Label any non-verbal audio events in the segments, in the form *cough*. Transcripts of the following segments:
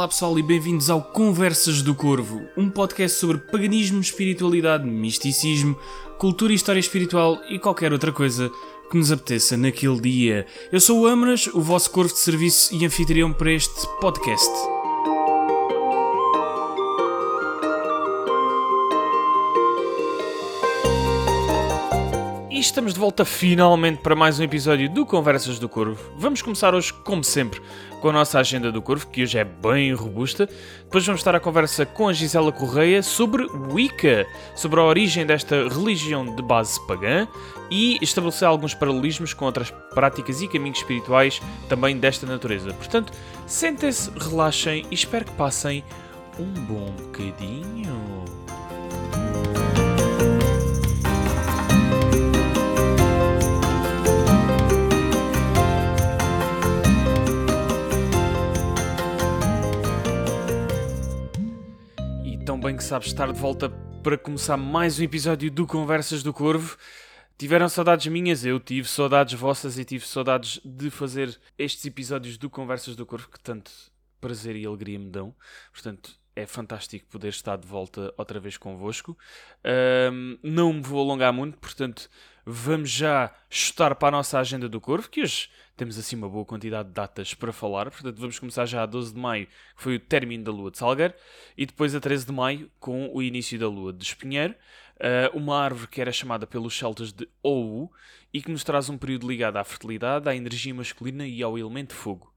Olá pessoal e bem-vindos ao Conversas do Corvo, um podcast sobre paganismo, espiritualidade, misticismo, cultura e história espiritual e qualquer outra coisa que nos apeteça naquele dia. Eu sou o Amras, o vosso corvo de serviço e anfitrião para este podcast. E estamos de volta finalmente para mais um episódio do Conversas do Corvo. Vamos começar hoje, como sempre, com a nossa agenda do Corvo, que hoje é bem robusta. Depois vamos estar a conversa com a Gisela Correia sobre Wicca, sobre a origem desta religião de base pagã e estabelecer alguns paralelismos com outras práticas e caminhos espirituais também desta natureza. Portanto, sentem-se, relaxem e espero que passem um bom bocadinho. Bem que sabes estar de volta para começar mais um episódio do Conversas do Corvo. Tiveram saudades minhas, eu tive saudades vossas e tive saudades de fazer estes episódios do Conversas do Corvo que tanto prazer e alegria me dão. Portanto, é fantástico poder estar de volta outra vez convosco. Ahm, não me vou alongar muito, portanto, vamos já chutar para a nossa agenda do Corvo, que hoje temos assim uma boa quantidade de datas para falar. Portanto, vamos começar já a 12 de maio, que foi o término da lua de Salgueiro, e depois a 13 de maio, com o início da lua de Espinheiro. Uh, uma árvore que era chamada pelos celtas de Ou e que nos traz um período ligado à fertilidade, à energia masculina e ao elemento fogo.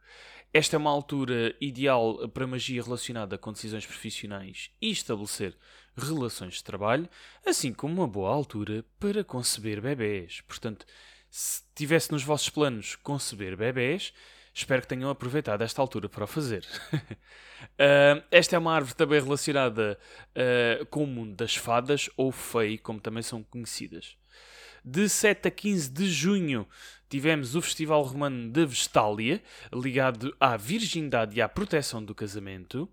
Esta é uma altura ideal para magia relacionada com decisões profissionais e estabelecer relações de trabalho, assim como uma boa altura para conceber bebés. Portanto, se tivesse nos vossos planos conceber bebés, espero que tenham aproveitado esta altura para o fazer. Uh, *laughs* esta é uma árvore também relacionada uh, com o mundo das fadas, ou fei, como também são conhecidas. De 7 a 15 de junho tivemos o Festival Romano da Vestália, ligado à virgindade e à proteção do casamento.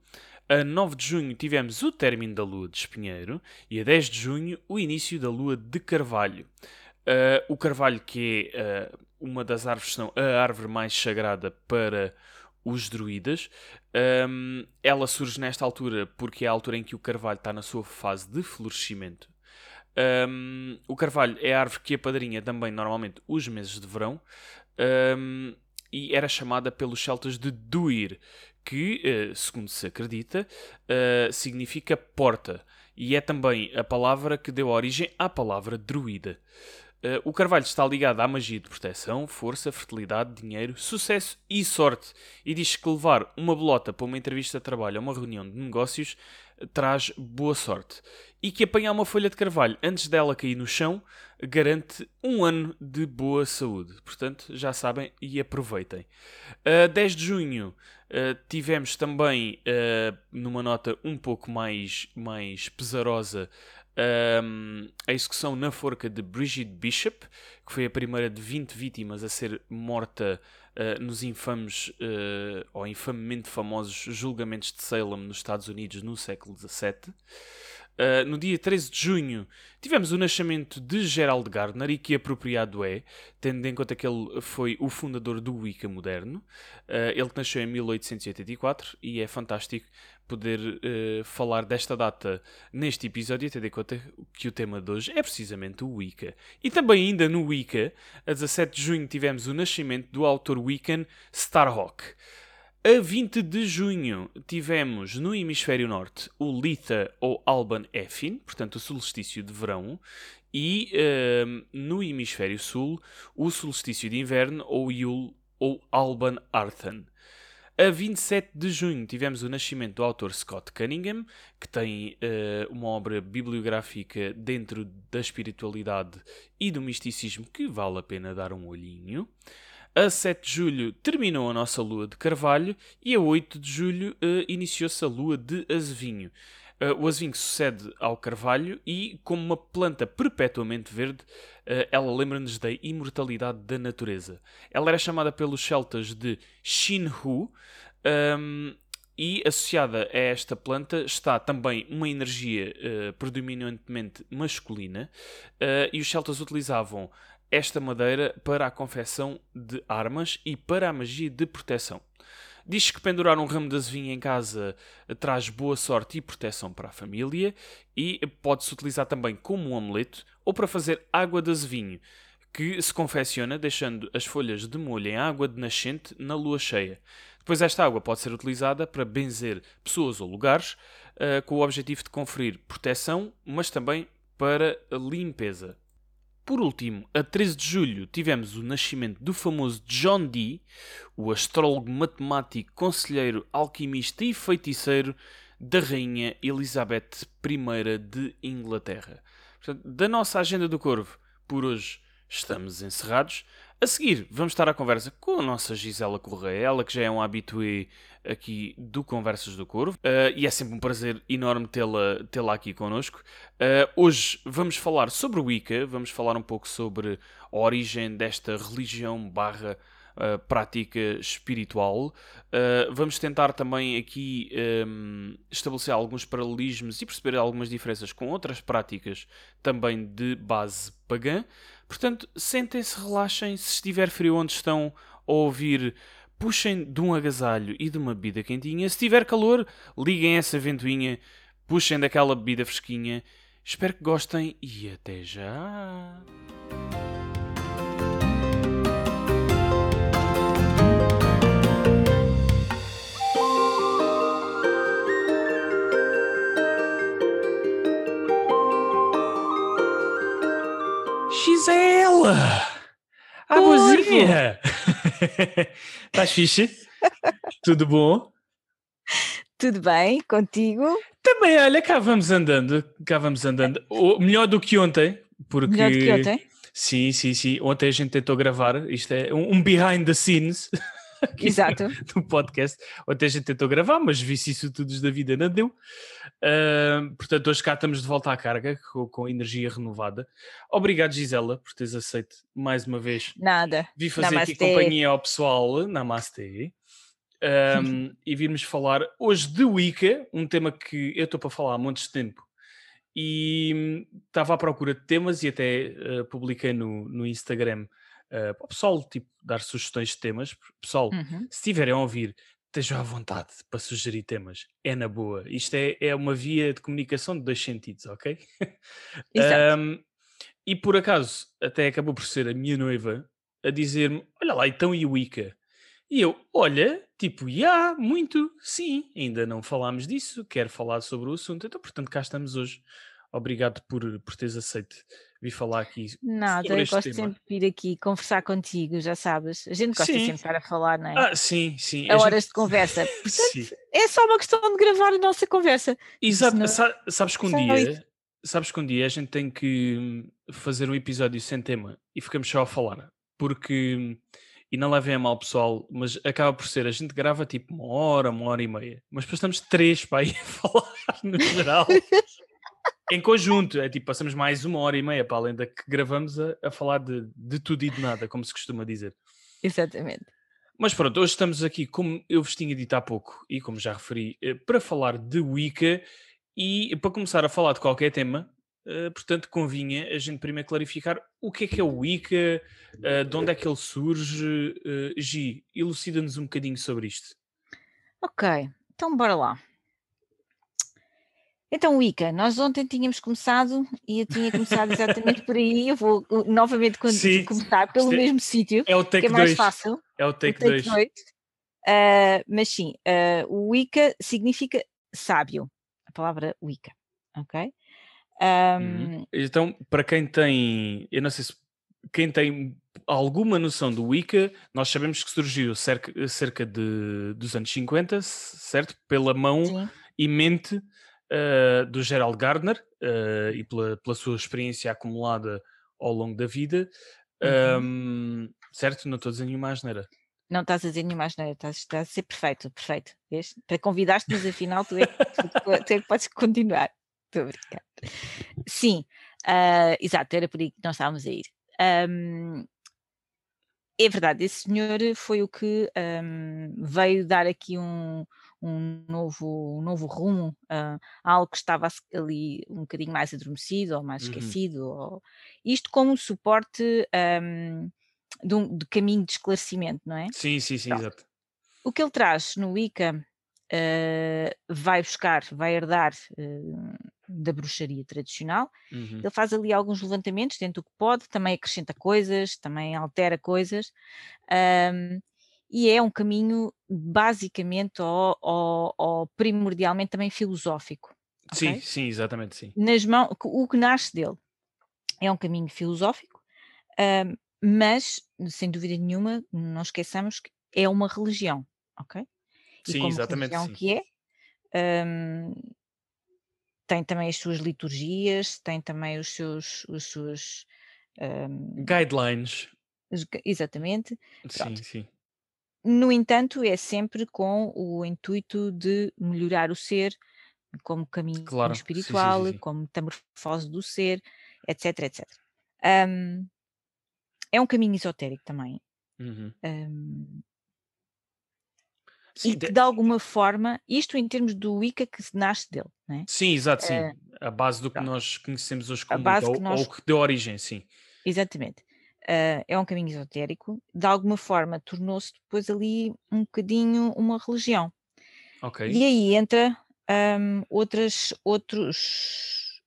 A 9 de junho tivemos o término da Lua de Espinheiro e a 10 de junho o início da Lua de Carvalho. Uh, o Carvalho, que é uh, uma das árvores, não, a árvore mais sagrada para os druidas. Um, ela surge nesta altura porque é a altura em que o carvalho está na sua fase de florescimento. Um, o carvalho é a árvore que apadrinha também normalmente os meses de verão um, e era chamada pelos celtas de Duir, que, uh, segundo se acredita, uh, significa porta e é também a palavra que deu origem à palavra druida. Uh, o carvalho está ligado à magia de proteção, força, fertilidade, dinheiro, sucesso e sorte. E diz que levar uma bolota para uma entrevista de trabalho ou uma reunião de negócios uh, traz boa sorte. E que apanhar uma folha de carvalho antes dela cair no chão garante um ano de boa saúde. Portanto, já sabem e aproveitem. Uh, 10 de junho tivemos também, numa nota um pouco mais, mais pesarosa, um, a execução na forca de Bridget Bishop, que foi a primeira de 20 vítimas a ser morta uh, nos infames uh, ou infamemente famosos julgamentos de Salem nos Estados Unidos no século XVII. Uh, no dia 13 de junho tivemos o nascimento de Gerald Gardner, e que apropriado é, tendo em conta que ele foi o fundador do Wicca moderno. Uh, ele nasceu em 1884 e é fantástico poder uh, falar desta data neste episódio, tendo em conta que o tema de hoje é precisamente o Wicca. E também ainda no Wicca, a 17 de junho tivemos o nascimento do autor Wiccan Starhawk. A 20 de junho tivemos no hemisfério norte o Litha ou Alban Effin, portanto o solstício de verão, e uh, no hemisfério sul o solstício de inverno ou Yule ou Alban Arthan. A 27 de junho tivemos o nascimento do autor Scott Cunningham, que tem uh, uma obra bibliográfica dentro da espiritualidade e do misticismo que vale a pena dar um olhinho. A 7 de julho terminou a nossa lua de Carvalho e a 8 de julho uh, iniciou-se a lua de Azevinho. Uh, o azevinho sucede ao carvalho e, como uma planta perpetuamente verde, uh, ela lembra-nos da imortalidade da natureza. Ela era chamada pelos celtas de Shinhu um, e associada a esta planta está também uma energia uh, predominantemente masculina e os celtas utilizavam esta madeira para a confecção de armas e para a magia de proteção. Diz que pendurar um ramo de azevinho em casa traz boa sorte e proteção para a família e pode-se utilizar também como um amuleto ou para fazer água de azevinho, que se confecciona deixando as folhas de molho em água de nascente na lua cheia. Depois esta água pode ser utilizada para benzer pessoas ou lugares, uh, com o objetivo de conferir proteção, mas também para limpeza. Por último, a 13 de julho tivemos o nascimento do famoso John Dee, o astrólogo matemático, conselheiro, alquimista e feiticeiro da rainha Elizabeth I de Inglaterra. Portanto, da nossa agenda do Corvo, por hoje estamos encerrados. A seguir, vamos estar à conversa com a nossa Gisela Correia, ela que já é um habitué aqui do Conversas do Corvo, uh, e é sempre um prazer enorme tê-la tê aqui connosco. Uh, hoje vamos falar sobre o Wicca, vamos falar um pouco sobre a origem desta religião barra Uh, prática espiritual. Vamos tentar também aqui um, estabelecer alguns paralelismos e perceber algumas diferenças com outras práticas também de base pagã. Portanto, sentem-se, relaxem. Se estiver frio onde estão a ouvir, puxem de um agasalho e de uma bebida quentinha. Se tiver calor, liguem essa ventoinha, puxem daquela bebida fresquinha. Espero que gostem e até já! Gisela! A vozinha! Estás *laughs* fixe? Tudo bom? Tudo bem, contigo? Também, olha, cá vamos andando, cá vamos andando. O, melhor do que ontem, porque... Melhor do que ontem? Sim, sim, sim. Ontem a gente tentou gravar, isto é um, um behind the scenes. *laughs* Exato. *laughs* No, podcast. Ontem a gente tentou gravar, mas vicissitudes da vida não deu. Uh, portanto, hoje cá estamos de volta à carga, com, com, energia renovada. Obrigado, Gisela, por teres aceito mais uma vez. Nada. Vi fazer Namastê. aqui companhia ao pessoal. Namastê. Um, *laughs* e virmos falar hoje de Wicca, um tema que eu estou para falar há montes de tempo e estava à procura de temas e até uh, publiquei no, no Instagram uh, para o pessoal tipo, dar sugestões de temas. Pessoal, uhum. se estiverem a ouvir, estejam à vontade para sugerir temas. É na boa. Isto é, é uma via de comunicação de dois sentidos, ok? *laughs* Exato. um, e por acaso, até acabou por ser a minha noiva a dizer-me: Olha lá, então e o Ica? E eu, olha, tipo, já, yeah, muito, sim, ainda não falámos disso, quero falar sobre o assunto, então, portanto, cá estamos hoje. Obrigado por, por teres aceito vir falar aqui. Nada, eu gosto tema. sempre de vir aqui conversar contigo, já sabes. A gente gosta sim. sempre de estar a falar, não é? Ah, sim, sim. A, a horas gente... de conversa. *laughs* Portanto, é só uma questão de gravar a nossa conversa. Exato, sabes que um dia. Sabes que um dia a gente tem que fazer um episódio sem tema e ficamos só a falar. Porque e não levem a mal pessoal, mas acaba por ser, a gente grava tipo uma hora, uma hora e meia, mas depois estamos três para ir *laughs* falar no geral. *laughs* em conjunto, é tipo, passamos mais uma hora e meia para além da que gravamos a, a falar de, de tudo e de nada, como se costuma dizer. Exatamente. Mas pronto, hoje estamos aqui, como eu vos tinha dito há pouco e como já referi, eh, para falar de Wicca e para começar a falar de qualquer tema, Uh, portanto, convinha a gente primeiro clarificar o que é que é o Wicca, uh, de onde é que ele surge. Gi, elucida-nos um bocadinho sobre isto. Ok, então bora lá. Então, Wicca, nós ontem tínhamos começado e eu tinha começado exatamente por aí. Eu vou novamente sim, começar pelo é mesmo sítio, é o take que é mais fácil. É o take 2. mas sim, o Wicca significa sábio, a palavra Wicca, ok? Um... Então, para quem tem, eu não sei se quem tem alguma noção do Wicca, nós sabemos que surgiu cerca, cerca de, dos anos 50, certo? Pela mão Sim. e mente uh, do Gerald Gardner uh, e pela, pela sua experiência acumulada ao longo da vida, uhum. um, certo? Não estou a dizer nenhuma asneira. Não estás a dizer nenhuma asneira, estás, estás a ser perfeito, perfeito. Vês? Para convidaste-nos, afinal, tu é, tu, tu é que podes continuar. Estou a brincar. Sim, uh, exato, era por aí que nós estávamos a ir. Um, é verdade, esse senhor foi o que um, veio dar aqui um, um, novo, um novo rumo uh, a algo que estava ali um bocadinho mais adormecido ou mais uhum. esquecido. Ou... Isto como suporte um, de, um, de caminho de esclarecimento, não é? Sim, sim, sim, Pronto. exato. o que ele traz no Wicca uh, vai buscar, vai herdar uh, da bruxaria tradicional. Uhum. Ele faz ali alguns levantamentos dentro do que pode, também acrescenta coisas, também altera coisas. Um, e é um caminho basicamente ou, ou, ou primordialmente também filosófico. Okay? Sim, sim, exatamente, sim. Nas mãos, o que nasce dele é um caminho filosófico, um, mas, sem dúvida nenhuma, não esqueçamos que é uma religião, ok? E sim, exatamente. Religião sim. que é, um, tem também as suas liturgias, tem também os seus, os seus um, guidelines. Exatamente. Sim, Pronto. sim. No entanto, é sempre com o intuito de melhorar o ser, como caminho claro. espiritual, sim, sim, sim, como metamorfose do ser, etc, etc. Um, é um caminho esotérico também. Uhum. Um, e que de alguma forma, isto em termos do Wicca que nasce dele, não é? Sim, exato, sim. Uh, a base do que nós conhecemos hoje como Wicca, ou, nós... ou que deu origem, sim. Exatamente. Uh, é um caminho esotérico, de alguma forma tornou-se depois ali um bocadinho uma religião. Ok. E aí entra um, outras, outros,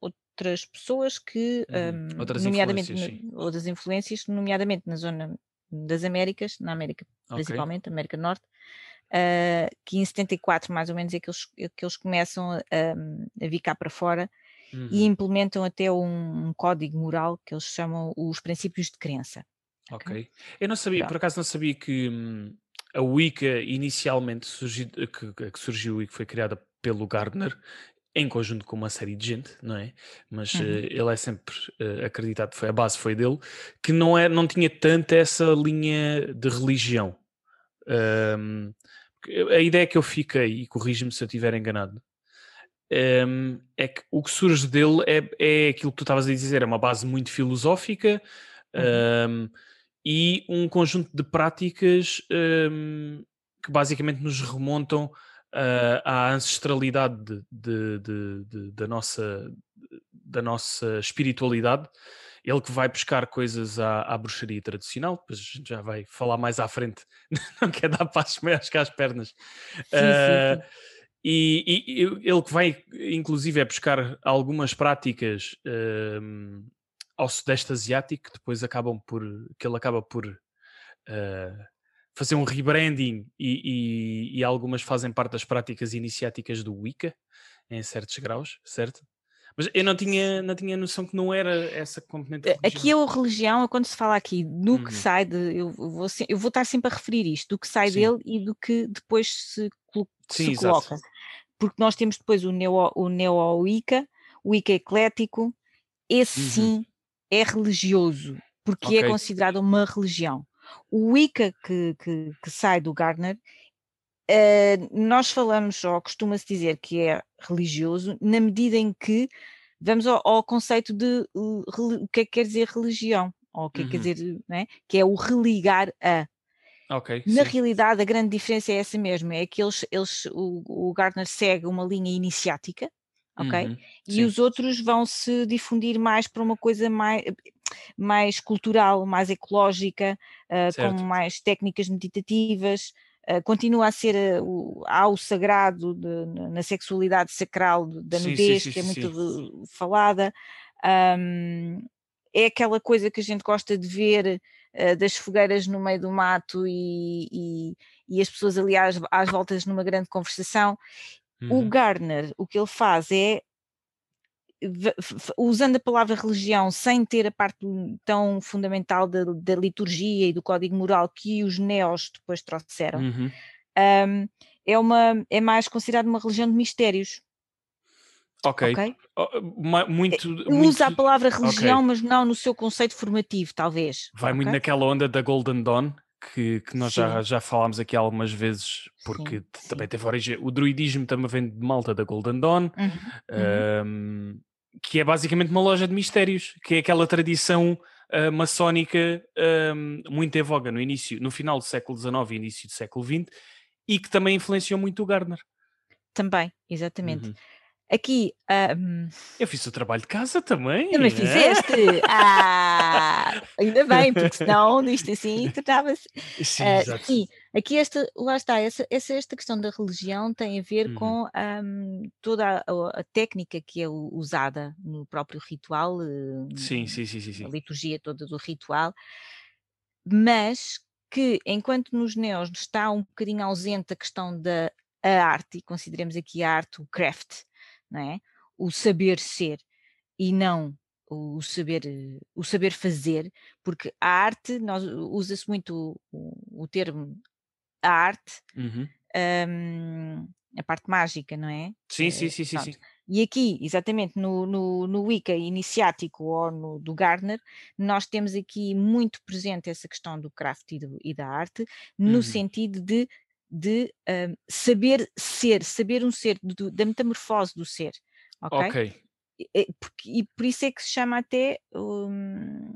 outras pessoas que, um, outras nomeadamente, influências, outras influências, nomeadamente na zona das Américas, na América okay. principalmente, América Norte, uh, que em 74 mais ou menos é que eles, é que eles começam a, a vir cá para fora uhum. e implementam até um, um, código moral que eles chamam os princípios de crença. Ok. okay. Eu não sabia, Pronto. por acaso não sabia que hum, a Wicca inicialmente surgiu, que, que surgiu e que foi criada pelo Gardner em conjunto com uma série de gente, não é? Mas uhum. uh, ele é sempre uh, acreditado, foi a base foi dele, que não, é, não tinha tanto essa linha de religião. Um, a ideia que eu fiquei, e corrige-me se eu estiver enganado, um, é que o que surge dele é, é aquilo que tu estavas a dizer, é uma base muito filosófica uhum. um, e um conjunto de práticas que basicamente nos remontam uh, à ancestralidade de, de, de, da, nossa, da nossa espiritualidade. Ele que vai buscar coisas à, à bruxaria tradicional, depois a gente já vai falar mais à frente, *laughs* não quer dar passos maiores que às pernas. Sim, uh, sim, sim. E, e, ele que vai, inclusive, é buscar algumas práticas uh, ao Sudeste Asiático, que depois acabam por, que ele acaba por uh, fazer um rebranding e, e, e, algumas fazem parte das práticas iniciáticas do Wicca, em certos graus, certo? Mas eu não tinha, não tinha noção que não era essa componente. Religião. Aqui é a religião, quando se fala aqui do uhum. que sai de. Eu vou, eu vou estar sempre a referir isto, do que sai Sim. dele e do que depois se, Sim, se coloca. Porque nós temos depois o Neo, o Neo Wicca, o Wicca eclético, esse uhum. sim é religioso, porque é okay. é considerado uma religião. O Wicca que, que, que sai do Gardner, uh, nós falamos, ou costuma-se dizer que é religioso, na medida em que vamos ao, ao conceito de uh, o que é que quer dizer religião, ou o que é que uhum. quer dizer, né? que é o religar a. Okay, Na sim. realidade, a grande diferença é essa mesmo, é que eles, eles o, o Gardner segue uma linha iniciática, ok? Uhum, e sim. os outros vão se difundir mais para uma coisa mais, mais cultural, mais ecológica, uh, com mais técnicas meditativas. Uh, continua a ser uh, o, há o sagrado de, na sexualidade sacral da sim, nudez, sim, que é muito falada. Um, é aquela coisa que a gente gosta de ver uh, das fogueiras no meio do mato e, e, e as pessoas ali às, às, voltas numa grande conversação. Uhum. O Gardner, o que ele faz é usando a palavra religião sem ter a parte tão fundamental da, da, liturgia e do código moral que os neos depois trouxeram, uhum. um, é, uma, é mais considerado uma religião de mistérios. Ok. okay? Muito, Usa muito... a palavra religião, okay. mas não no seu conceito formativo, talvez. Vai okay? muito naquela onda da Golden Dawn, que, que nós já, já falámos aqui algumas vezes, porque sim, também teve origem. O druidismo também vem de malta da Golden Dawn. Uhum, uhum. Um, que é basicamente uma loja de mistérios, que é aquela tradição uh, maçónica um, muito em voga no início, no final do século XIX e início do século XX, e que também influenciou muito o Gardner. Também, exatamente. Uhum. Aqui, um, Eu fiz o trabalho de casa também. também é? fizeste. *laughs* Ah, ainda bem, porque senão isto assim *laughs* tornava-se. Sim, exato. sim, aqui esta, lá está, essa, essa, esta questão da religião tem a ver Uhum. com hum, toda a, a- técnica que é usada no próprio ritual, eh, Sim, sim, sim, sim, a sim. liturgia toda do ritual, mas que enquanto nos neos está um bocadinho ausente a questão da a arte, e consideremos aqui a arte o craft, não é? o saber ser, e não o saber, eh, o saber fazer, porque a arte, nós usa-se muito o, o termo a arte, Uhum. hum, a parte mágica, não é? Sim, sim, Eh, sim, sim, sim. E aqui, exatamente, no, no, no Wicca iniciático ou no do Gardner, nós temos aqui muito presente essa questão do craft e, do- e da arte, no Uhum. sentido de, de hum, saber ser, saber um ser, do- da metamorfose do ser, ok? Ok. E- e- por isso é que se chama até. hum,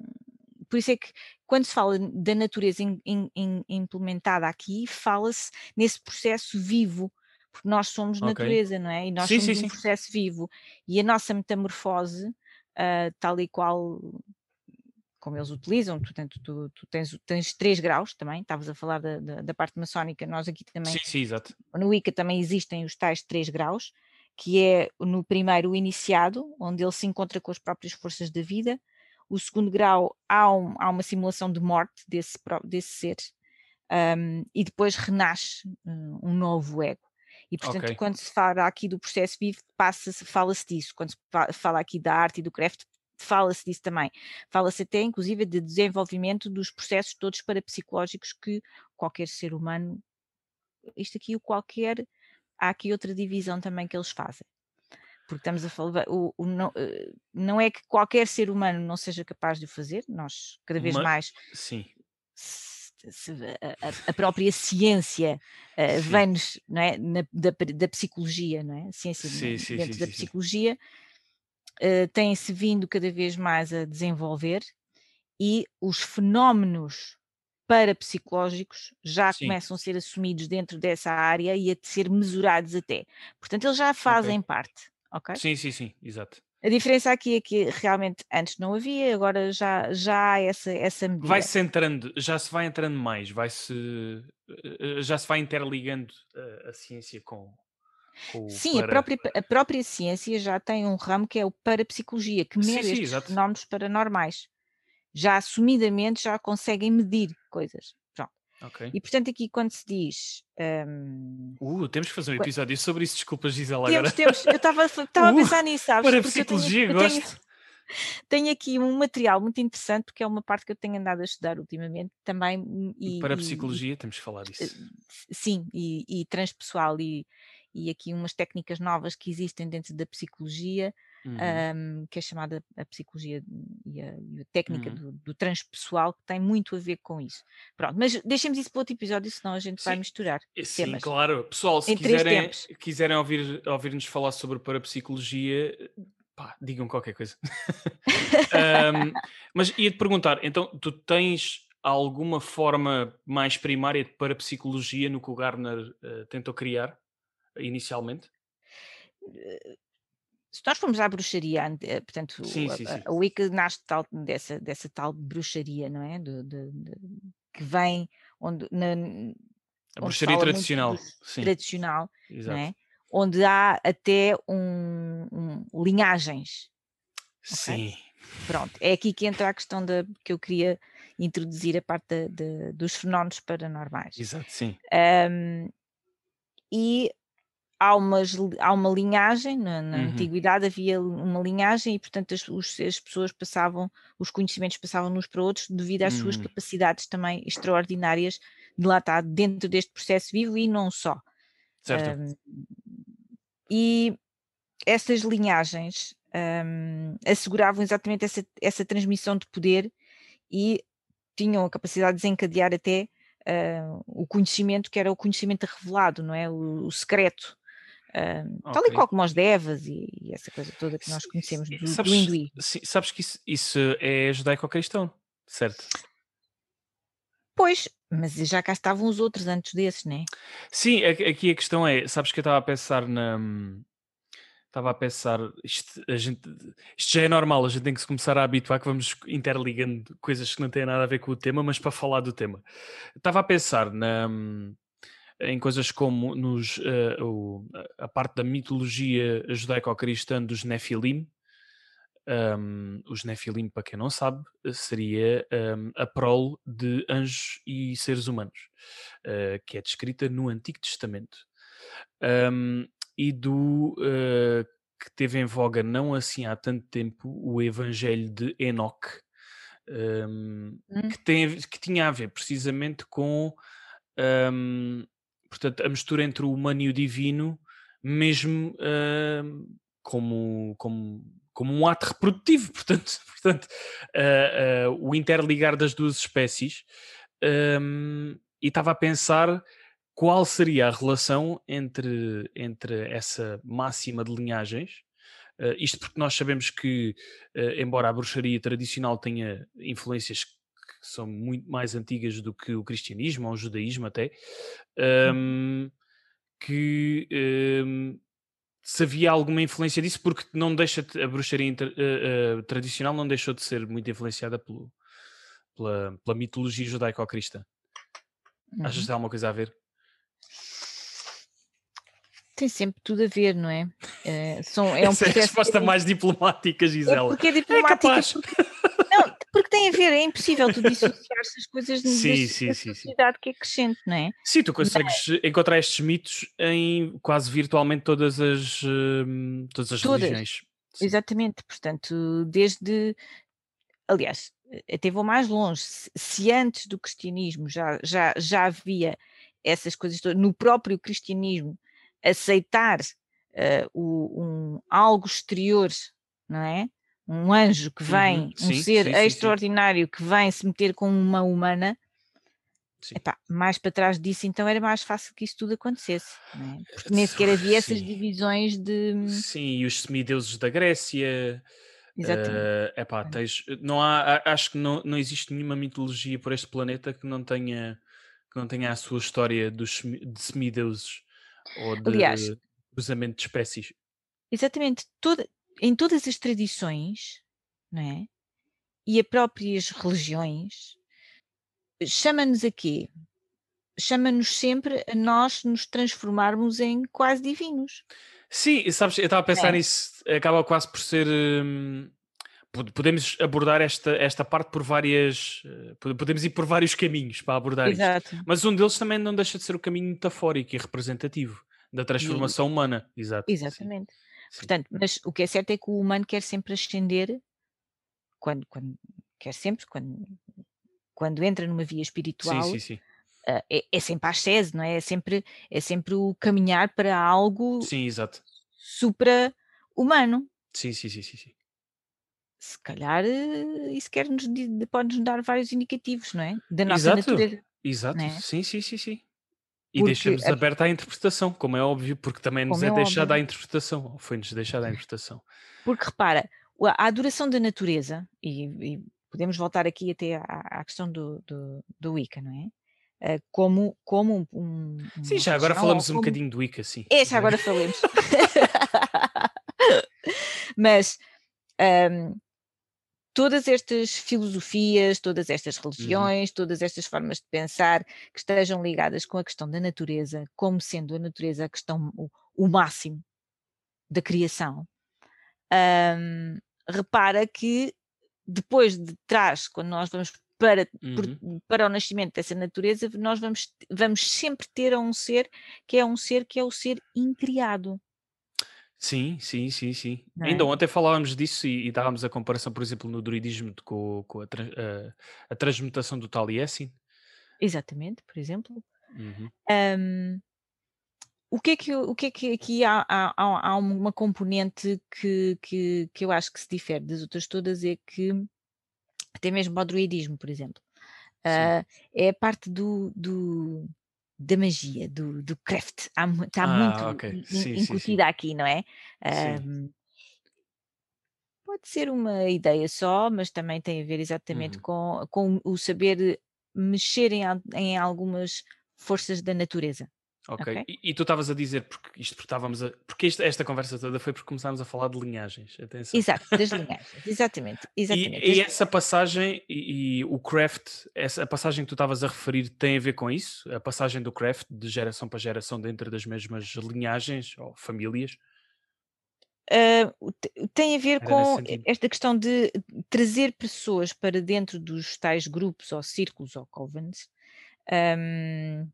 por isso é que quando se fala da natureza im- im- im- implementada aqui, fala-se nesse processo vivo, porque nós somos Ok. natureza, não é? E nós Sim, somos sim, um sim. processo vivo. E a nossa metamorfose, ah, tal e qual como eles utilizam, portanto, tu, tu tens, tens três graus também, estavas a falar da, da, da parte maçónica, nós aqui também Sim, sim, exato. no Wicca também existem os tais três graus, que é no primeiro o iniciado, onde ele se encontra com as próprias forças da vida. O segundo grau há, um- há uma simulação de morte desse, desse ser, um, e depois renasce um, um novo ego. E portanto, Ok. quando se fala aqui do processo vivo, passa-se- fala-se disso. Quando se fa- fala aqui da arte e do craft, fala-se disso também. Fala-se até, inclusive, de desenvolvimento dos processos todos parapsicológicos que qualquer ser humano, isto aqui o qualquer, há aqui outra divisão também que eles fazem. Porque estamos a falar, o, o não, eh, não é que qualquer ser humano não seja capaz de o fazer, nós cada vez Ma- mais Sim. se- se- a, a- própria ciência Sim. vem-nos é, na- da, da psicologia, não é? A ciência Sim, dentro sim, da sim. psicologia eh, tem-se vindo cada vez mais a desenvolver e os fenómenos parapsicológicos já Sim. começam a ser assumidos dentro dessa área e a ser mesurados até. Portanto, eles já fazem parte, ok? Sim, sim, sim, exato. A diferença aqui é que realmente antes não havia, agora já, já há essa, essa medida. Vai-se entrando, já se vai entrando mais, vai-se, eh, já se vai interligando eh, a ciência com, Sim, a para- própria, a própria ciência já tem um ramo que é o parapsicologia, que mede sim, estes exato. fenómenos paranormais. Já assumidamente já conseguem medir coisas. Pronto. Ok. E portanto aqui quando se diz... hum, Uh, temos que fazer um episódio sobre isso, desculpa Gisela agora. temos, eu estava estava *laughs* a Uh, pensar nisso, sabes? Para eu tenho, psicologia, eu tenho, gosto. *laughs* tenho aqui um material muito interessante, porque é uma parte que eu tenho andado a estudar ultimamente também. hum, E, Para e- psicologia, temos que falar disso. eh, sim, e, e transpessoal e, e aqui umas técnicas novas que existem dentro da psicologia, Uhum. hum, que é chamada a psicologia e a, e a técnica Uhum. do, do transpessoal, que tem muito a ver com isso. Pronto, mas deixemos isso para outro episódio, senão a gente vai Sim, misturar Eh, Sim, temas. claro. Pessoal, se Em quiserem, quiserem ouvir, ouvir-nos falar sobre parapsicologia, pá, digam qualquer coisa. Ahm, *laughs* mas ia-te perguntar, então, tu tens alguma forma mais primária de parapsicologia no que o Gardner eh, tentou criar inicialmente? se nós formos à bruxaria, eh, portanto, Sim, a, sim, a- sim. a Wicca nasce tal, dessa, dessa tal bruxaria, não é? De- de- de- que vem onde, na, A bruxaria tradicional. Sim, tradicional, não exato. é? Onde há até um, um- linhagens. Sim, Pronto, é aqui que entra a questão da, que eu queria introduzir a parte da- da- dos fenómenos paranormais. exato, sim. Um, e há, umas, há uma linhagem, na, na Uhum. antiguidade havia uma linhagem e, portanto, as, os- as pessoas passavam, os conhecimentos passavam uns para outros devido às suas Uhum. capacidades também extraordinárias de lá estar dentro deste processo vivo e não só. Certo. Um, e essas linhagens um, asseguravam exatamente essa, essa transmissão de poder e tinham a capacidade de desencadear até uh, o conhecimento que era o conhecimento revelado, não é? O, o secreto. Um, Tal e qual como os devas e, e essa coisa toda que nós conhecemos do, do sabes, hinduísmo. sim, sabes que isso, isso é judaico-cristão, certo? Pois, mas já cá estavam os outros antes desses, né? Sim, aqui aqui a questão é, sabes que eu estava a pensar na. estava a pensar, isto, a gente, isto já é normal, a gente tem que se começar a habituar que vamos interligando coisas que não têm nada a ver com o tema, mas para falar do tema. Estava a pensar na, em coisas como nos, uh, o, a parte da mitologia judaico-cristã dos Nefilim. Um, os Nefilim, para quem não sabe, seria um, a prole de anjos e seres humanos, uh, que é descrita no Antigo Testamento. Um, e do uh, que teve em voga não assim há tanto tempo o Evangelho de Enoch, hum. que, tem, que tinha a ver precisamente com portanto, a mistura entre o humano e o divino, mesmo uh, como, como, como um ato reprodutivo, *laughs* portanto, portanto uh, uh, o interligar das duas espécies. Um, e estava a pensar qual seria a relação entre, entre essa máxima de linhagens. Uh, isto porque nós sabemos que, embora a bruxaria tradicional tenha influências que são muito mais antigas do que o cristianismo ou o judaísmo até, um, que um, se havia alguma influência disso, porque não deixa de, a bruxaria inter, uh, uh, tradicional não deixou de ser muito influenciada pelo, pela, pela mitologia judaico-cristã. Uhum. Achas que tem alguma coisa a ver? Tem sempre tudo a ver, não é? é são, é *laughs* um Essa é a resposta mais diplomática, Gisela. É porque é diplomática. É porque porque *laughs* tem a ver, é impossível tu dissociar as coisas sim, sim, sim, sociedade sim. que é crescente, não é? Sim, tu consegues Mas... encontrar estes mitos em quase virtualmente todas as, uh, todas as todas. religiões. Sim. Exatamente, portanto, desde. Aliás, até vou mais longe. Se, se antes do cristianismo já, já, já havia essas coisas todas, no próprio cristianismo, aceitar uh, o, um, algo exterior, não é? Um anjo que vem, uhum, sim, um ser sim, extraordinário sim, que vem se meter com uma humana, epá, mais para trás disso então era mais fácil que isso tudo acontecesse, é? porque nem sequer havia essas divisões de... Sim, e os semideuses da Grécia... Exatamente. Uh, epá, tens, não há, acho que não, não existe nenhuma mitologia por este planeta que não tenha, que não tenha a sua história dos, de semideuses ou de Aliás, cruzamento de espécies. Exatamente, toda, em todas as tradições, não é? E as próprias religiões, chama-nos a quê? Chama-nos sempre a nós nos transformarmos em quase divinos. Sim, sabes, eu estava a pensar é. nisso, acaba quase por ser. Hum, podemos abordar esta, esta parte por várias. Eh, podemos ir por vários caminhos para abordar Exato. isto. Mas um deles também não deixa de ser o caminho metafórico e representativo da transformação e, humana. Exato. Exatamente. Sim. Portanto, mas o que é certo é que o humano quer sempre ascender, quando, quando quer sempre, quando, quando entra numa via espiritual, sim, sim, sim. Uh, é, é, sempre a ascese, não é? É sempre, é sempre o caminhar para algo sim, exato. supra-humano. Sim, sim, sim, sim, sim. Se calhar eh, isso quer -nos, pode-nos dar vários indicativos, não é? Da nossa exato. natureza. Exato, é? sim, sim, sim, sim. E deixamos a... aberta à interpretação, como é óbvio, porque também nos como é, é deixada à interpretação, foi-nos deixada à interpretação. Porque repara, a adoração da natureza, e, e podemos voltar aqui até à, à questão do, do, do Wicca, não é? Uh, como, como um, um Sim, já agora falamos como... um bocadinho do Wicca, sim. É, já agora falamos. *laughs* *laughs* Mas um, todas estas filosofias, todas estas uhum. religiões, uhum. todas estas formas de pensar que estejam ligadas com a questão da natureza, como sendo a natureza a questão, o, o máximo da criação, um, repara que depois de trás, quando nós vamos para, uhum. por, para o nascimento dessa natureza, nós vamos, vamos sempre ter um ser que é um ser que é o ser incriado. Sim, sim, sim, sim. É? Ainda ontem falávamos disso e, e dávamos a comparação, por exemplo, no druidismo com, com a, a, a transmutação do Taliesin. Exatamente, por exemplo. Uhum. Um, o que é que, o que, é que aqui há, há, há uma componente que, que, que eu acho que se difere das outras todas é que até mesmo ao druidismo, por exemplo, uh, é a parte do, do, da magia, do, do craft. está ah, muito okay. sim, incutida sim, sim. aqui, não é? Um, pode ser uma ideia só, mas também tem a ver exatamente uhum. com, com o saber mexer em, em algumas forças da natureza. Ok. Ok. E, e tu estavas a dizer, porque isto porque estávamos a. Porque isto- esta conversa toda foi porque começámos a falar de linhagens. Atenção. Exato, das *laughs* linhagens. Exatamente. E, exatamente. e das essa passagem e, e o craft, essa, a passagem que tu estavas a referir tem a ver com isso? A passagem do craft de geração para geração dentro das mesmas linhagens ou famílias? Te- tem a ver Era com esta questão de trazer pessoas para dentro dos tais grupos ou círculos ou covens, ahm,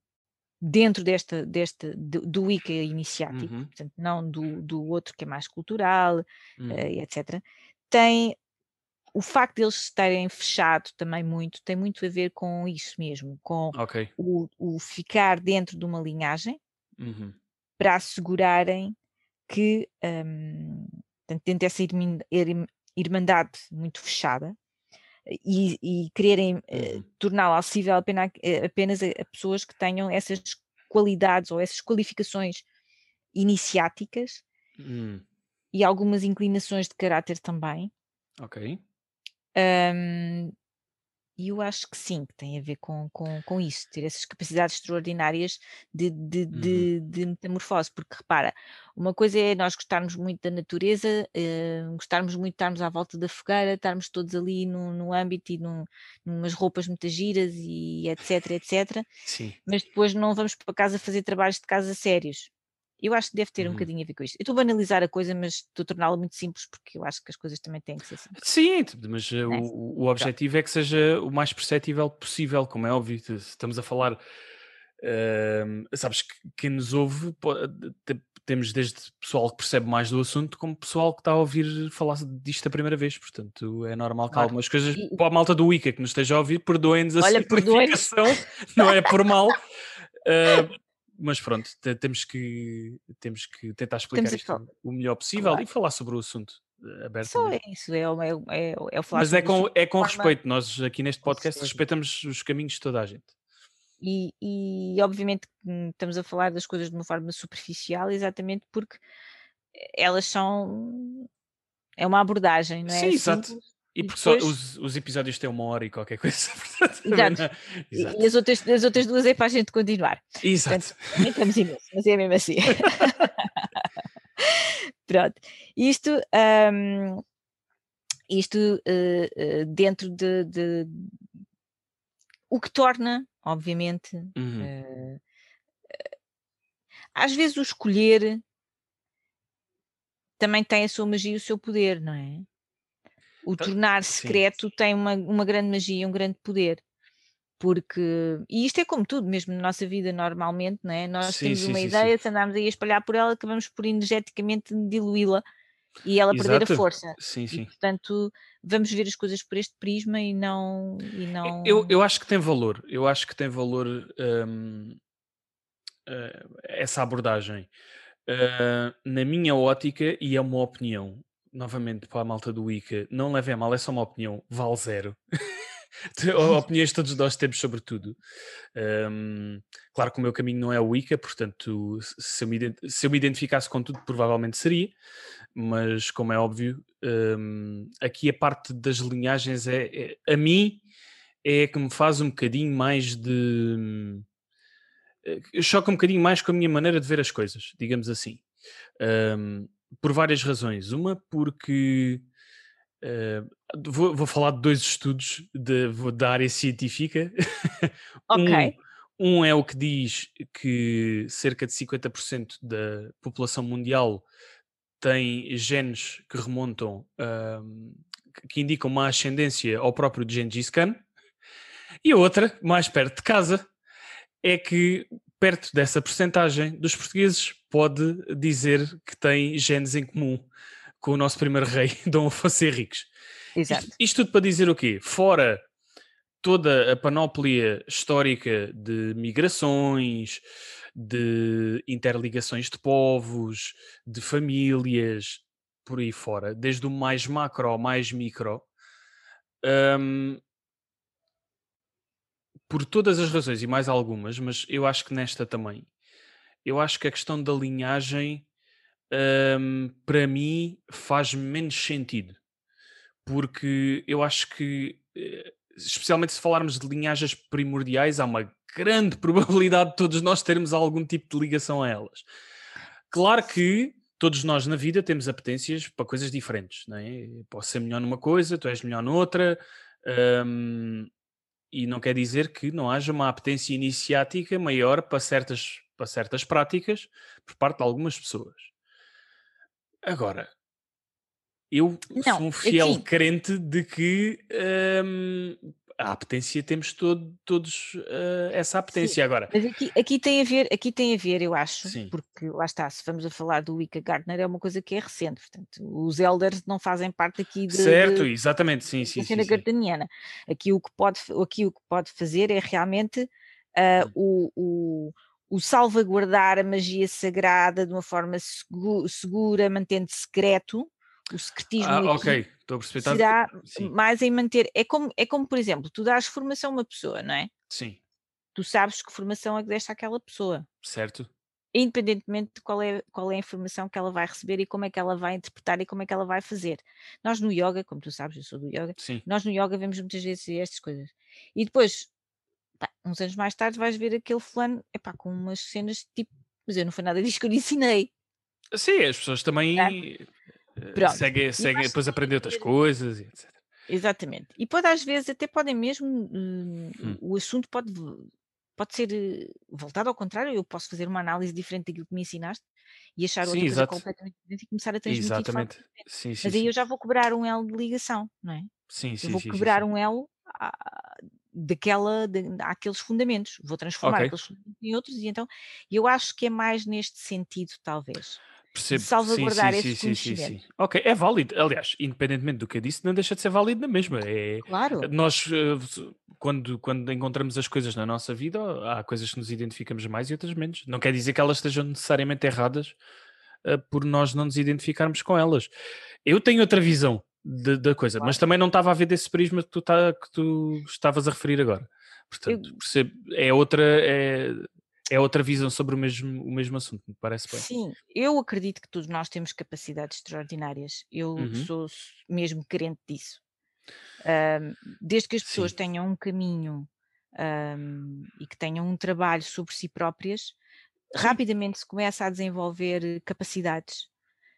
dentro desta, desta do, do Wicca iniciático, Uhum, portanto, não do, do outro que é mais cultural, uhum. eh, etc. Tem o facto de eles estarem fechado também muito, tem muito a ver com isso mesmo, com Ok. o, o ficar dentro de uma linhagem Uhum. para assegurarem que, portanto, dentro dessa irmandade muito fechada, e, e quererem eh, Uhum. torná-la acessível apenas, a- apenas a, a pessoas que tenham essas qualidades ou essas qualificações iniciáticas Hum, e algumas inclinações de caráter também. ok. Hum, E eu acho que sim, que tem a ver com, com, com isso, ter essas capacidades extraordinárias de, de, Uhum. de, de metamorfose, porque repara, uma coisa é nós gostarmos muito da natureza, eh, gostarmos muito de estarmos à volta da fogueira, estarmos todos ali no, no âmbito e num, numas roupas muito giras e etc, etc, Sim. mas depois não vamos para casa fazer trabalhos de casa sérios. Eu acho que deve ter um Uhum. bocadinho a ver com isto. Eu estou a banalizar a coisa, mas estou a torná-la muito simples, porque eu acho que as coisas também têm que ser simples. Sim, mas uh, Né? o, o objetivo é que seja o mais perceptível possível, como é óbvio. Estamos a falar, ehm, sabes, que quem nos ouve, po- te- temos desde pessoal que percebe mais do assunto, como pessoal que está a ouvir falar disto a primeira vez. Portanto, é normal que Claro. algumas coisas, E- para a malta do Wicca que nos esteja a ouvir, perdoem-nos a Olha, *laughs* simplificação, não é por mal. Uh, *laughs* mas pronto, te- temos que, temos que tentar explicar Estamos a isto o melhor possível Claro. e falar sobre o assunto uh, abertamente. Só é isso, é, o- é, é, o- é o falar Mas é com, é com respeito. Nós aqui neste podcast respeitamos os caminhos de toda a gente. E, e obviamente que, estamos a falar das coisas de uma forma superficial, exatamente porque elas são. É uma abordagem, não é? Sim, exato. E porque só depois- os, os episódios têm uma hora e qualquer coisa. *laughs* portanto, Exato. E- Exato. E as outras, as outras duas é para a gente continuar. Exato. Nem estamos imenso, mas é mesmo assim. *laughs* Pronto. Isto, hum, isto eh, eh, dentro de, de- O que torna, obviamente, Uhum. eh, às vezes o escolher também tem a sua magia e o seu poder, não é? O Tá- tornar sim. secreto tem uma, uma grande magia e um grande poder. Porque, e isto é como tudo, mesmo na nossa vida normalmente, não é? Nós Sim, temos sim, uma sim, ideia, sim. se andarmos aí a espalhar por ela, acabamos por energeticamente diluí-la e ela perder Exato. a força. Sim, E sim. portanto, vamos ver as coisas por este prisma e não. E não... Eu, eu acho que tem valor. Eu acho que tem valor hum, eh, essa abordagem. Eh, na minha ótica, e é uma opinião, novamente para a malta do Wicca, não levem a mal, é só uma opinião, vale zero. *laughs* Opiniões todos nós temos sobre tudo. Hum, claro que o meu caminho não é o Wicca, portanto, se eu, me, se eu me identificasse com tudo, provavelmente seria, mas como é óbvio, hum, aqui a parte das linhagens é, é- a mim é que me faz um bocadinho mais de eh, choca um bocadinho mais com a minha maneira de ver as coisas, digamos assim. Hum, por várias razões. Uma, porque eh, vou, vou falar de dois estudos de- da área científica. *laughs* Ok. Um, um é o que diz que cerca de 50% da população mundial tem genes que remontam, hum, que- indicam uma ascendência ao próprio Gengis Khan. E a outra, mais perto de casa, é que perto dessa percentagem dos portugueses pode dizer que tem genes em comum com o nosso primeiro rei, *laughs* Dom Afonso Henriques. Exato. Isto, isto tudo para dizer o quê? Fora toda a panóplia histórica de migrações, de interligações de povos, de famílias, por aí fora, desde o mais macro ao mais micro, hum, por todas as razões e mais algumas, mas eu acho que nesta também, eu acho que a questão da linhagem, hum, para mim, faz menos sentido. Porque eu acho que, eh, especialmente se falarmos de linhagens primordiais, há uma grande *laughs* probabilidade de todos nós termos algum tipo de ligação a elas. Claro que todos nós na vida temos apetências para coisas diferentes, não é? Posso ser melhor numa coisa, tu és melhor noutra, hum, e não quer dizer que não haja uma apetência iniciática maior para certas, para certas práticas por parte de algumas pessoas. Agora, eu Não, sou um fiel aqui, crente de que hum, a apetência temos todo- todos eh, essa sim, apetência. Agora, mas aqui, aqui tem a ver, aqui tem a ver, eu acho, sim, porque lá está, se vamos a falar do Wicca Gardner, é uma coisa que é recente, portanto, os elders não fazem parte aqui de, certo, de- exatamente, sim, da sim, sim, cena sim. gardneriana. Aqui o que pode, aqui o que pode fazer é realmente Hum. o, o, o salvaguardar a magia sagrada de uma forma segu- segura, mantendo secreto. O secretismo Ah, ok, estou a perceber. será Sim, mais em manter. É como, é como, por exemplo, tu dás formação a uma pessoa, não é? sim, Tu sabes que formação é que deste àquela pessoa, certo. independentemente de qual é, qual é a informação que ela vai receber e como é que ela vai interpretar e como é que ela vai fazer. Nós no yoga, como tu sabes, eu sou do yoga, Sim, nós no yoga vemos muitas vezes estas coisas. E depois, pá, uns anos mais tarde, vais ver aquele fulano epá, com umas cenas tipo, mas eu não foi nada disso que eu lhe ensinei. sim, as pessoas também eh, Pronto. seguem, E eu seguem acho depois aprender outras ver- coisas e etc. Exatamente. E pode às vezes até podem mesmo, hum, Hum. o assunto pode, pode ser eh, voltado ao contrário, eu posso fazer uma análise diferente daquilo que me ensinaste e achar outra Sim, coisa exato. completamente diferente e começar a transmitir de Exatamente. Sim, sim, Mas aí eu já vou quebrar um elo de ligação, não é? Sim, Eu sim, vou sim, sim, quebrar um elo à- daquela, da- àqueles fundamentos, vou transformar Ok. aqueles fundamentos em outros e então eu acho que é mais neste sentido, talvez, de Percebo. Sim, salvaguardar sim, esse sim, sim, sim, sim. conhecimento. Ok, é válido. Aliás, independentemente do que eu disse, não deixa de ser válido na mesma. É, Claro, nós, eh, quando, quando encontramos as coisas na nossa vida, há coisas que nos identificamos mais e outras menos. Não quer dizer que elas estejam necessariamente erradas eh, por nós não nos identificarmos com elas. Eu tenho outra visão de- da coisa, mas claro. também não estava a ver desse prisma que tu, tá, que tu estavas a referir agora. Portanto, Eu- percebo, é outra, é, é outra visão sobre o mesmo, o mesmo assunto, me parece bem. Sim, eu acredito que todos nós temos capacidades extraordinárias. Eu Uhum. sou mesmo crente disso. Ahm, desde que as pessoas Sim. tenham um caminho ahm, e que tenham um trabalho sobre si próprias, rapidamente se começa a desenvolver capacidades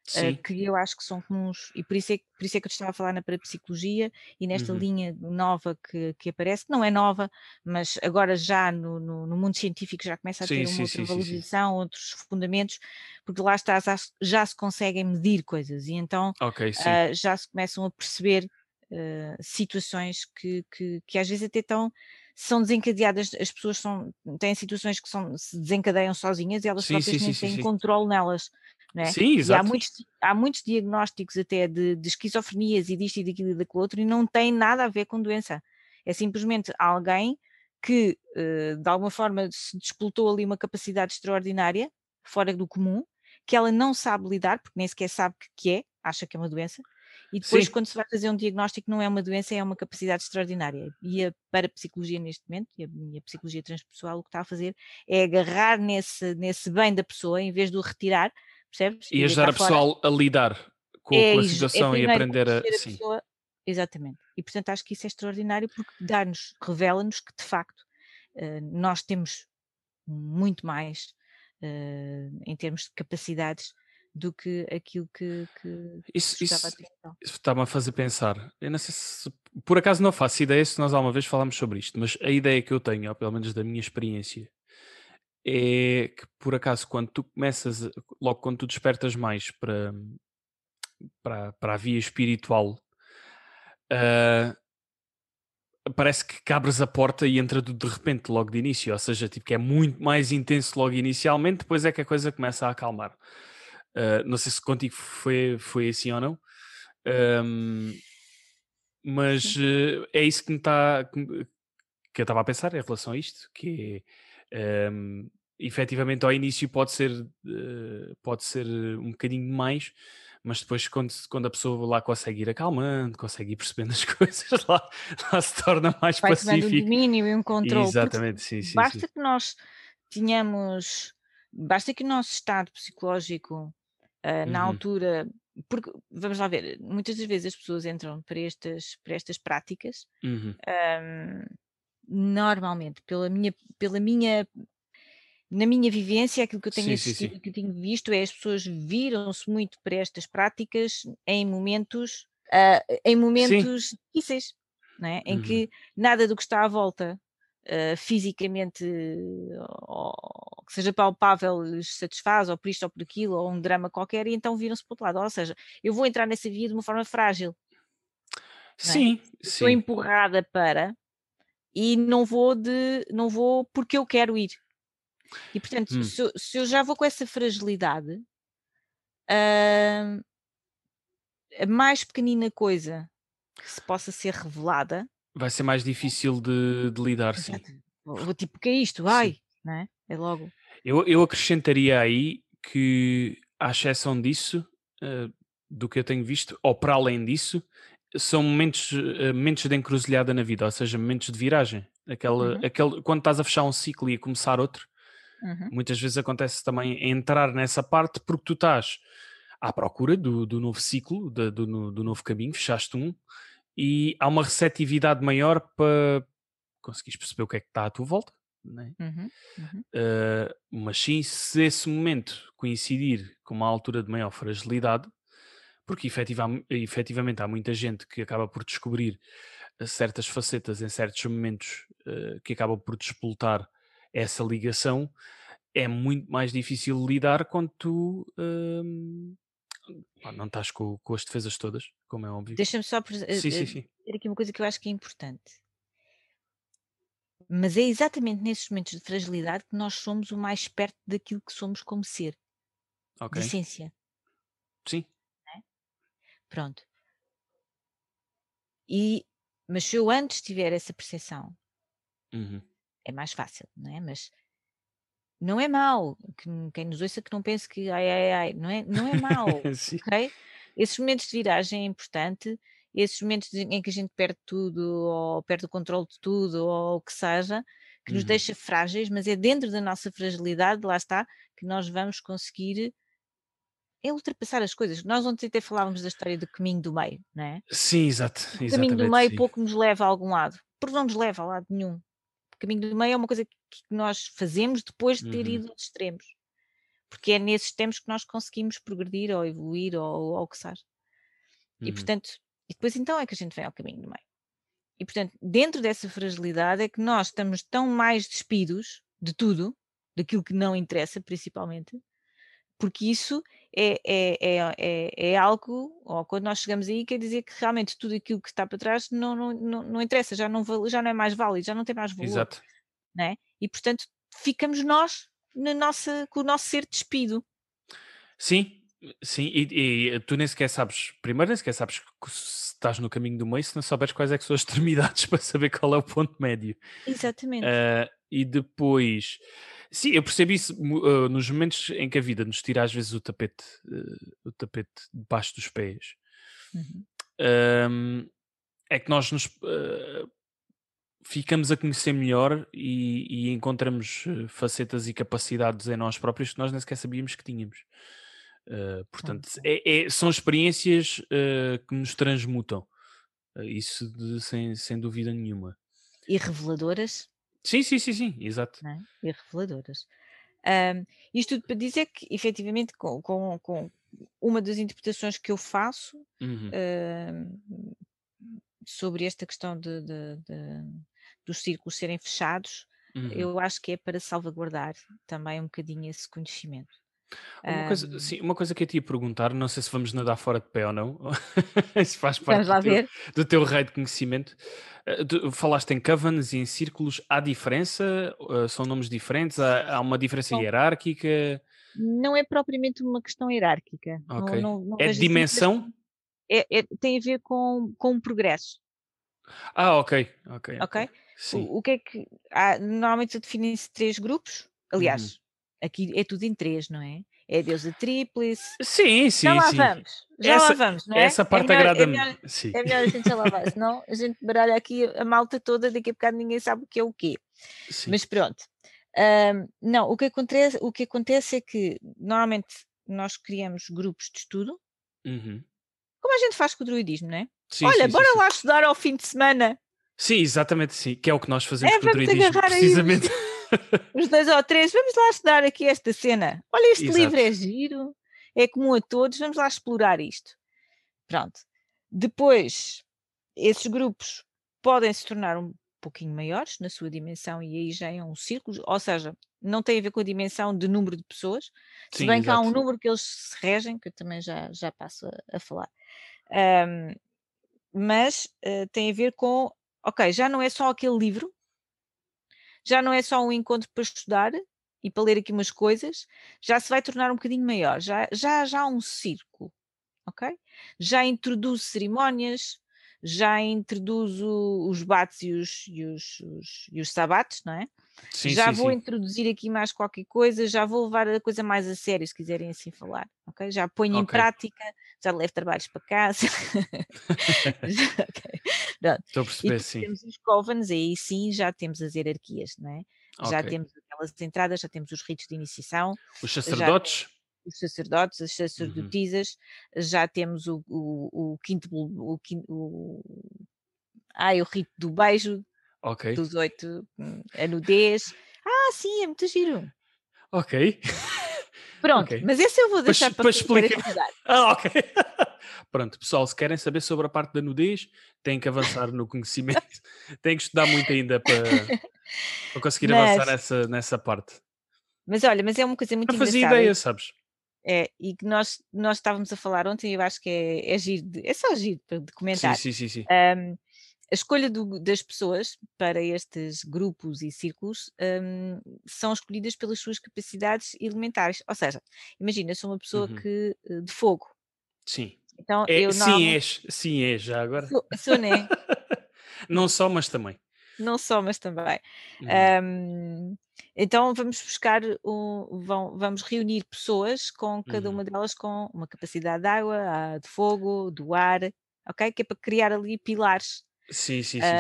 Sim, que eu acho que são comuns, e por isso, é, que- por isso é que eu te estava a falar na parapsicologia e nesta Uhum. linha nova que, que aparece, que não é nova, mas agora já no, no- no mundo científico já começa a sim, ter uma sim, outra valorização, outros fundamentos, porque lá está, já, se- já se conseguem medir coisas e então Ok, sim. ah, já se começam a perceber ah, situações que, que, que às vezes até estão, são desencadeadas, as pessoas são, têm situações que são, se desencadeiam sozinhas e elas Sim, próprias sim, nem sim, têm sim. controle nelas. É? Sim, E há exato. muitos, há muitos diagnósticos até de, de esquizofrenias e disto e daquilo e daquilo outro e não tem nada a ver com doença. É simplesmente alguém que eh, de alguma forma se despoltou ali uma capacidade extraordinária, fora do comum, que ela não sabe lidar, porque nem sequer sabe que, que é, acha que é uma doença, e depois Sim, quando se vai fazer um diagnóstico não é uma doença, é uma capacidade extraordinária. E a parapsicologia neste momento, e a, e a psicologia transpessoal, o que está a fazer é agarrar nesse, nesse bem da pessoa, em vez de o retirar, percebes? e E ajudar a fora, pessoa a lidar com, é, com a é situação e primeiro aprender a. Sim, pessoa, exatamente. E portanto acho que isso é extraordinário porque dá-nos, revela-nos que de facto eh, nós temos muito mais eh, em termos de capacidades do que aquilo que, que isso, isso, então. isso está-me a fazer pensar. Eu não sei se. Por acaso não faço ideia se nós alguma vez falámos sobre isto, mas a ideia que eu tenho, ou pelo menos da minha experiência, é que por acaso quando tu começas, logo quando tu despertas mais para, para, para a via espiritual, ah, parece que cabres a porta e entra de repente, logo de início. Ou seja, tipo, que é muito mais intenso logo inicialmente, depois é que a coisa começa a acalmar. Ah, não sei se contigo foi, foi assim ou não. Ahm, mas eh, é isso que me está que, eu estava a pensar em relação a isto, que é ahm, efetivamente ao início pode ser eh, pode ser um bocadinho mais, mas depois quando, quando a pessoa lá consegue ir acalmando, consegue ir percebendo as *laughs* coisas, lá, lá se torna mais Vai tomando um domínio e um controle, Exatamente, sim, sim, sim. basta que nós tenhamos, basta que o nosso estado psicológico ah, na Uhum, altura, porque vamos lá ver, muitas das vezes as pessoas entram para estas, para estas práticas uhum, ahm, normalmente, pela minha, pela minha, na minha vivência, aquilo que eu tenho Sim, sim, assistido, sim. que eu tenho visto é as pessoas viram-se muito para estas práticas em momentos, ah, em Sim. momentos difíceis, não é? Em Uhum. que nada do que está à volta, ah, fisicamente, ou que seja palpável, lhes satisfaz, ou por isto ou por aquilo, ou um drama qualquer, e então viram-se para o outro lado. Ou seja, eu vou entrar nessa via de uma forma frágil, é? Sim, Estou sim. empurrada para e não vou de não vou porque eu quero ir. E portanto, Hum. se eu, se eu já vou com essa fragilidade, ah, a mais pequenina coisa que se possa ser revelada, Vai ser mais difícil de, de lidar, sim. vou, tipo, que é isto? Ai, não é? É logo. Eu, eu acrescentaria aí que, à exceção disso, eh, do que eu tenho visto, ou para além disso, são momentos, eh, momentos de encruzilhada na vida, ou seja, momentos de viragem. Aquela, Uhum, aquele, quando estás a fechar um ciclo e a começar outro, uhum, muitas vezes acontece também entrar nessa parte porque tu estás à procura do, do novo ciclo, do, no- do novo caminho, fechaste um, e há uma receptividade maior para conseguires perceber o que é que está à tua volta. né? uhum, uhum. Uh, mas sim, se esse momento coincidir com uma altura de maior fragilidade, porque efetiva- efetivamente há muita gente que acaba por descobrir uh, certas facetas em certos momentos uh, que acabam por despoltar essa ligação, é muito mais difícil lidar quando tu um, pá, não estás com, com as defesas todas, como é óbvio. Deixa-me só eh, Sim, sim, eh, sim. dizer aqui uma coisa que eu acho que é importante. Mas é exatamente nesses momentos de fragilidade que nós somos o mais perto daquilo que somos como ser, de Ok. essência. Sim. Pronto. E, mas se eu antes tiver essa percepção, Uhum. É mais fácil, não é? Mas não é mau. Que, quem nos ouça que não pense que ai, ai, ai, não é, não é mau, *laughs* ok? Esses momentos de viragem é importante, esses momentos em que a gente perde tudo, ou perde o controle de tudo, ou o que seja, que nos Uhum. deixa frágeis, mas é dentro da nossa fragilidade, lá está, que nós vamos conseguir é ultrapassar as coisas. Nós ontem até falávamos da história do caminho do meio, não é? Sim, exato. O caminho do meio sim. pouco nos leva a algum lado, porque não nos leva a lado nenhum. Caminho do meio é uma coisa que nós fazemos depois de ter Uhum. ido aos extremos, porque é nesses extremos que nós conseguimos progredir ou evoluir ou, que seja. E Uhum. portanto, e depois então é que a gente vem ao caminho do meio. E portanto, dentro dessa fragilidade é que nós estamos tão mais despidos de tudo, daquilo que não interessa principalmente, porque isso é, é, é, é, é algo, ou quando nós chegamos aí, quer dizer que realmente tudo aquilo que está para trás não, não, não, não interessa, já não, val- já não é mais válido, já não tem mais valor, Exato. não é? E portanto ficamos nós na nossa, com o nosso ser despido. Sim, sim, e, e tu nem sequer sabes, primeiro nem sequer sabes que se estás no caminho do meio se não souberes quais é que são as *laughs* extremidades para saber qual é o ponto médio. Exatamente. Ah, e depois, sim, eu percebi isso ah, nos momentos em que a vida nos tira às vezes o tapete, ah, o tapete debaixo dos pés. Uhum. Ahm, é que nós nos ah, ficamos a conhecer melhor e, e encontramos facetas e capacidades em nós próprios que nós nem sequer sabíamos que tínhamos. Uh, portanto, é- é- são experiências uh, que nos transmutam. Uh, isso de- sem, sem dúvida nenhuma. E reveladoras, Sim, sim, sim, sim, exato. é? E reveladoras. Ahm, isto tudo para dizer que, efetivamente, com, com, com uma das interpretações que eu faço Uhum. ahm, sobre esta questão de, de- de- dos círculos serem fechados, Uhum. eu acho que é para salvaguardar também um bocadinho esse conhecimento. Uma coisa, Ahm, sim, uma coisa que eu te ia perguntar, não sei se vamos nadar fora de pé ou não, *laughs* isso faz parte do teu, do teu raio de conhecimento. Uh, tu falaste em covens e em círculos, há diferença? Uh, são nomes diferentes? Há, há uma diferença Bom, hierárquica? não é propriamente uma questão hierárquica. Não, Ok. não, não É assim, dimensão? é- é- tem a ver com, com o progresso, Ah, ok, ok, ok. ok? Sim. O, o que é que. há- normalmente definem-se três grupos. Uhum. Aqui é tudo em três, não é? É a deusa tríplice. Sim, Já sim, lá sim. vamos, já lá Essa, vamos, não é? essa É parte é agrada-me. Sim. é melhor a gente já lá vai, senão a gente baralha aqui a malta toda, daqui a bocado ninguém sabe o que é o quê. Sim. Mas pronto. Ahm, não, o que, acontece, o que acontece é que normalmente nós criamos grupos de estudo, Uhum. como a gente faz com o druidismo, não é? Sim, Olha, sim, bora lá estudar ao fim de semana. Sim, exatamente, sim. Que é o que nós fazemos É, com o druidismo, precisamente. *laughs* *laughs* Os dois ou três, vamos lá estudar aqui esta cena. Olha, este Exato. livro é giro, é comum a todos, vamos lá explorar isto. Pronto. Depois, esses grupos podem se tornar um pouquinho maiores na sua dimensão e aí já é um círculo, ou seja, não tem a ver com a dimensão de número de pessoas, se Sim, bem que há um exato. número que eles se regem, que eu também já, já passo a, a falar. Ahm, mas eh, tem a ver com, ok, já não é só aquele livro, já não é só um encontro para estudar e para ler aqui umas coisas, já se vai tornar um bocadinho maior, já, já, já há um círculo, ok? Já introduz cerimónias, já introduz os bates e os, e os, os- e os sabates, não é? Sim, já sim, vou sim. introduzir aqui mais qualquer coisa, já vou levar a coisa mais a sério, se quiserem assim falar, ok? Já ponho em Ok. prática, já levo trabalhos para casa. *laughs* Já- ok, pronto. Estou a E perceber, depois sim. temos os covens, aí sim já temos as hierarquias, não é? Já Ok. temos aquelas entradas, já temos os ritos de iniciação, Os já sacerdotes? os sacerdotes, as Uhum. sacerdotisas, já temos o, o, o quinto, o, quin- o, ai, o rito do beijo, Ok. dos oito, hum, a nudez. Ah, sim, é muito giro. Ok. *laughs* Pronto, Ok. mas esse eu vou deixar para, explicar. *laughs* Ah, ok. *laughs* Pronto, pessoal, se querem saber sobre a parte da nudez, têm que avançar no conhecimento. têm que estudar muito ainda para, para conseguir avançar Mas, nessa, nessa parte. mas olha, mas é uma coisa muito Não fazia engraçada. ideia, sabes? É, e que nós, nós estávamos a falar ontem, eu acho que é, é giro, de- é só giro para- de Sim, comentar. sim, sim, sim. Ahm, a escolha do- das pessoas para estes grupos e círculos ahm, são escolhidas pelas suas capacidades elementares. Ou seja, imagina, sou uma pessoa Uhum. que, eh, de fogo, Sim. então É, eu sim, és. Sim, és, já agora. sou, sou, né? *laughs* Não só, mas também. Não só, mas também. Uhum. Ahm, então vamos buscar, um- vão- vamos reunir pessoas com cada Uhum. uma delas com uma capacidade de água, a de fogo, do ar, ok? Que é para criar ali pilares, Sim, sim, sim,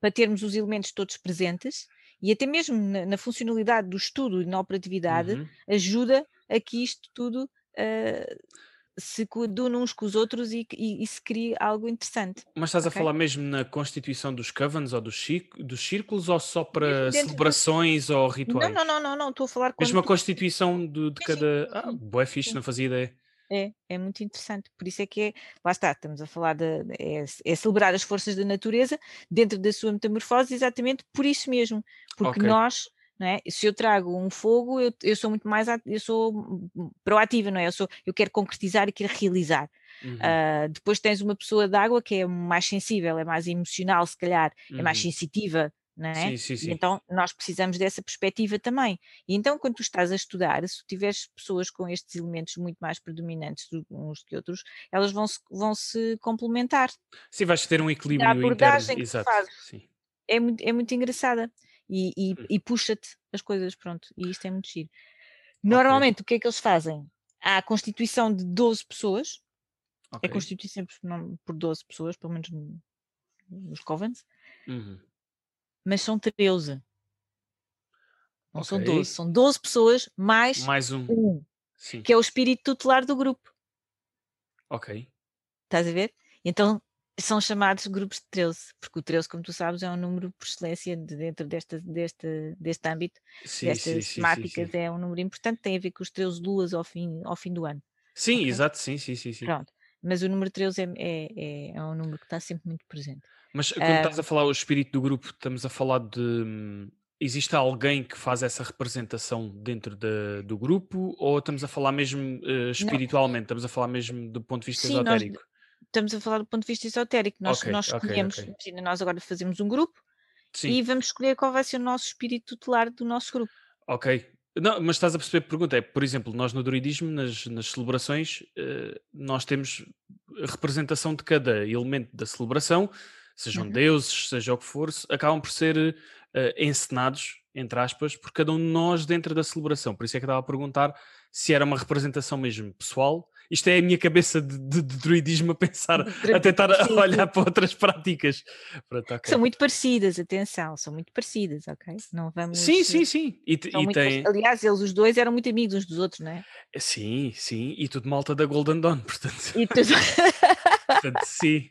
para termos os elementos todos presentes e até mesmo na, na funcionalidade do estudo e na operatividade Uhum. ajuda a que isto tudo ah, se coadune uns com os outros e, e- e se crie algo interessante, Mas estás a ok? falar mesmo na constituição dos covens ou dos, dos círculos ou só para celebrações ou Não, rituais? não, não, não, não, estou a falar Mesmo a tu. constituição de, de cada. Ah, boé fixe, não fazia ideia. É, é muito interessante. Por isso é que é, lá está, estamos a falar de, é, é celebrar as forças da natureza dentro da sua metamorfose, exatamente por isso mesmo. Porque Ok. nós, é? Se eu trago um fogo, eu, eu sou muito mais, eu sou proativa, não é? Eu sou, eu quero concretizar e quero realizar. Uhum. Ah, depois tens uma pessoa de água que é mais sensível, é mais emocional, se calhar, é mais Uhum. sensitiva, é? Sim, sim, E sim. então nós precisamos dessa perspectiva também. E então, quando tu estás a estudar, se tu tiveres pessoas com estes elementos muito mais predominantes do- uns que outros, elas vão se, vão se complementar. Sim, vais ter um E a equilíbrio interno. abordagem que Exato. fazes é muito, é muito engraçada e, e, Hum. e puxa-te as coisas, pronto. E isto é muito giro. Normalmente, o que é que eles fazem? Há a constituição de 12 pessoas, é Ok. constituído sempre por 12 pessoas, pelo menos no- nos covens, Uhum. Mas são 13. Não são 12, Ok. são 12 pessoas mais Mais um. um, Sim. que é o espírito tutelar do grupo. Ok. Estás a ver? Então são chamados grupos de 13, porque o 13, como tu sabes, é um número por excelência de- dentro desta, deste, deste âmbito, Sim, sim, destas sim, temáticas, sim. é um número importante, tem a ver com os 13 luas ao fim, ao fim do ano. Sim, Ok? exato, sim, sim, sim, sim. Pronto. Mas o número 13 é, é, é, é um número que está sempre muito presente. Mas quando Ah, estás a falar o espírito do grupo, estamos a falar de. hum, Existe alguém que faz essa representação dentro da- do grupo ou estamos a falar mesmo não, espiritualmente? Estamos a falar mesmo do ponto de vista sim, nós esotérico? estamos a falar do ponto de vista esotérico. Nós, Ok, nós escolhemos, ok. imagina, nós agora fazemos um grupo Sim, e vamos escolher qual vai ser o nosso espírito tutelar do nosso grupo. ok. Não, mas estás a perceber a pergunta? É, por exemplo, nós no druidismo, nas, nas celebrações, eh, nós temos a representação de cada elemento da celebração, sejam Uhum. deuses, seja o que for, acabam por ser eh, encenados, entre aspas, por cada um de nós dentro da celebração. Por isso é que eu estava a perguntar se era uma representação mesmo pessoal. Isto é a minha cabeça de, de, de druidismo a pensar, *laughs* a tentar a *laughs* Sim, olhar sim. para outras práticas. Pronto, Que ok. são muito parecidas, atenção, são muito parecidas, ok? Não Sim, vamos. sim, sim. E, São e parecidas. tem. Aliás, eles os dois eram muito amigos uns dos outros, não é? Sim, sim. E tudo malta da Golden Dawn, *laughs* portanto. E tudo. Portanto, sim.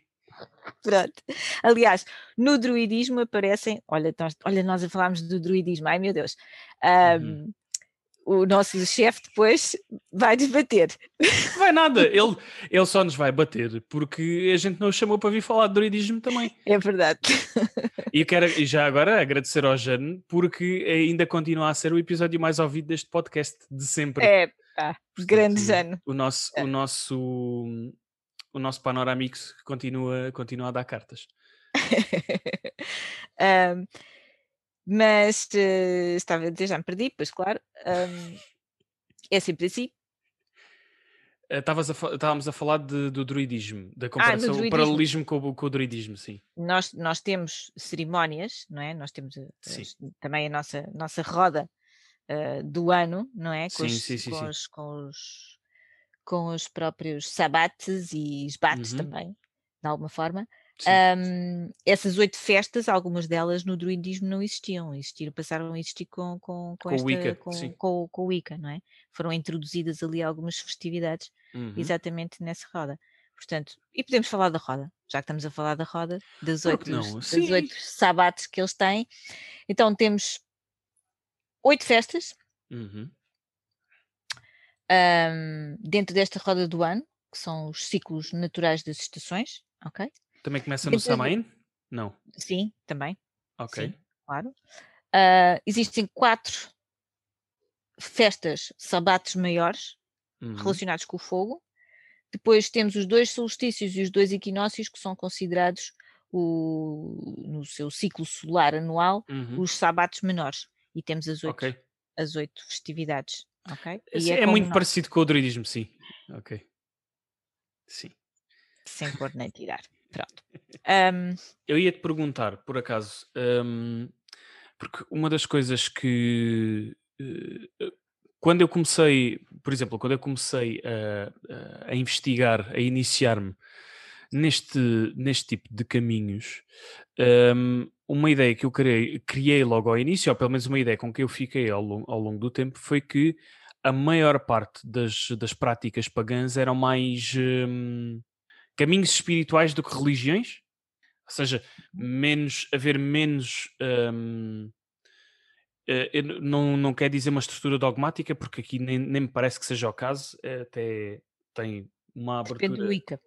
*laughs* Pronto. Aliás, no druidismo aparecem, olha, nós, olha, nós a falámos do druidismo, ai meu Deus. Um, uhum. O nosso chefe depois vai desbater. Vai nada, *laughs* ele, ele só nos vai bater porque a gente não o chamou para vir falar de druidismo também. É verdade. E quero já agora agradecer ao Jane porque ainda continua a ser o episódio mais ouvido deste podcast de sempre. É, ah, grande Jane. O nosso, é. o nosso o nosso Panoramix continua, continua a dar cartas. *laughs* um, mas uh, estava a dizer, já me perdi, pois claro. Um, é sempre assim. Eh, estávamos a falar de, do druidismo, da ah, comparação, ah, o paralelismo com, com, o druidismo, sim. Nós, nós temos cerimónias, não é? Nós temos também a nossa, nossa roda uh, do ano, não é? Com, sim, os, sim, sim, com, os, com os com os próprios sabates e esbates uhum. também, de alguma forma. Um, essas oito festas, algumas delas no druidismo não existiam, existiram, passaram a existir com, com, com, com esta, Wicca, com, com, com, o Wicca, não é? Foram introduzidas ali algumas festividades uhum. exatamente nessa roda. Portanto, e podemos falar da roda, já que estamos a falar da roda, das oito, das oito sabates que eles têm. Então temos oito festas. Uhum um, dentro desta roda do ano, que são os ciclos naturais das estações, ok? Também começa no Samain? Não. Sim, também. Ok. Sim, claro. Uh, existem quatro festas, sabates maiores, uhum. relacionados com o fogo. Depois temos os dois solstícios e os dois equinócios, que são considerados o, no seu ciclo solar anual, uhum. os sabates menores. E temos as oito, okay. as oito festividades Ok? É, é, muito nós. parecido com o druidismo, sim. Ok. Sim. Sem pôr nem tirar. Pronto. *laughs* Um... Eu ia te perguntar, por acaso, um, porque uma das coisas que. Uh, quando eu comecei, por exemplo, quando eu comecei a, a investigar, a iniciar-me neste, neste tipo de caminhos, um, uma ideia que eu criei, criei, logo ao início, ou pelo menos uma ideia com que eu fiquei ao longo, ao longo do tempo, foi que a maior parte das, das práticas pagãs eram mais um, caminhos espirituais do que religiões, ou seja, menos haver menos. Um, uh, não, não quer dizer uma estrutura dogmática, porque aqui nem, nem me parece que seja o caso, até tem uma abertura. Depende do Ica.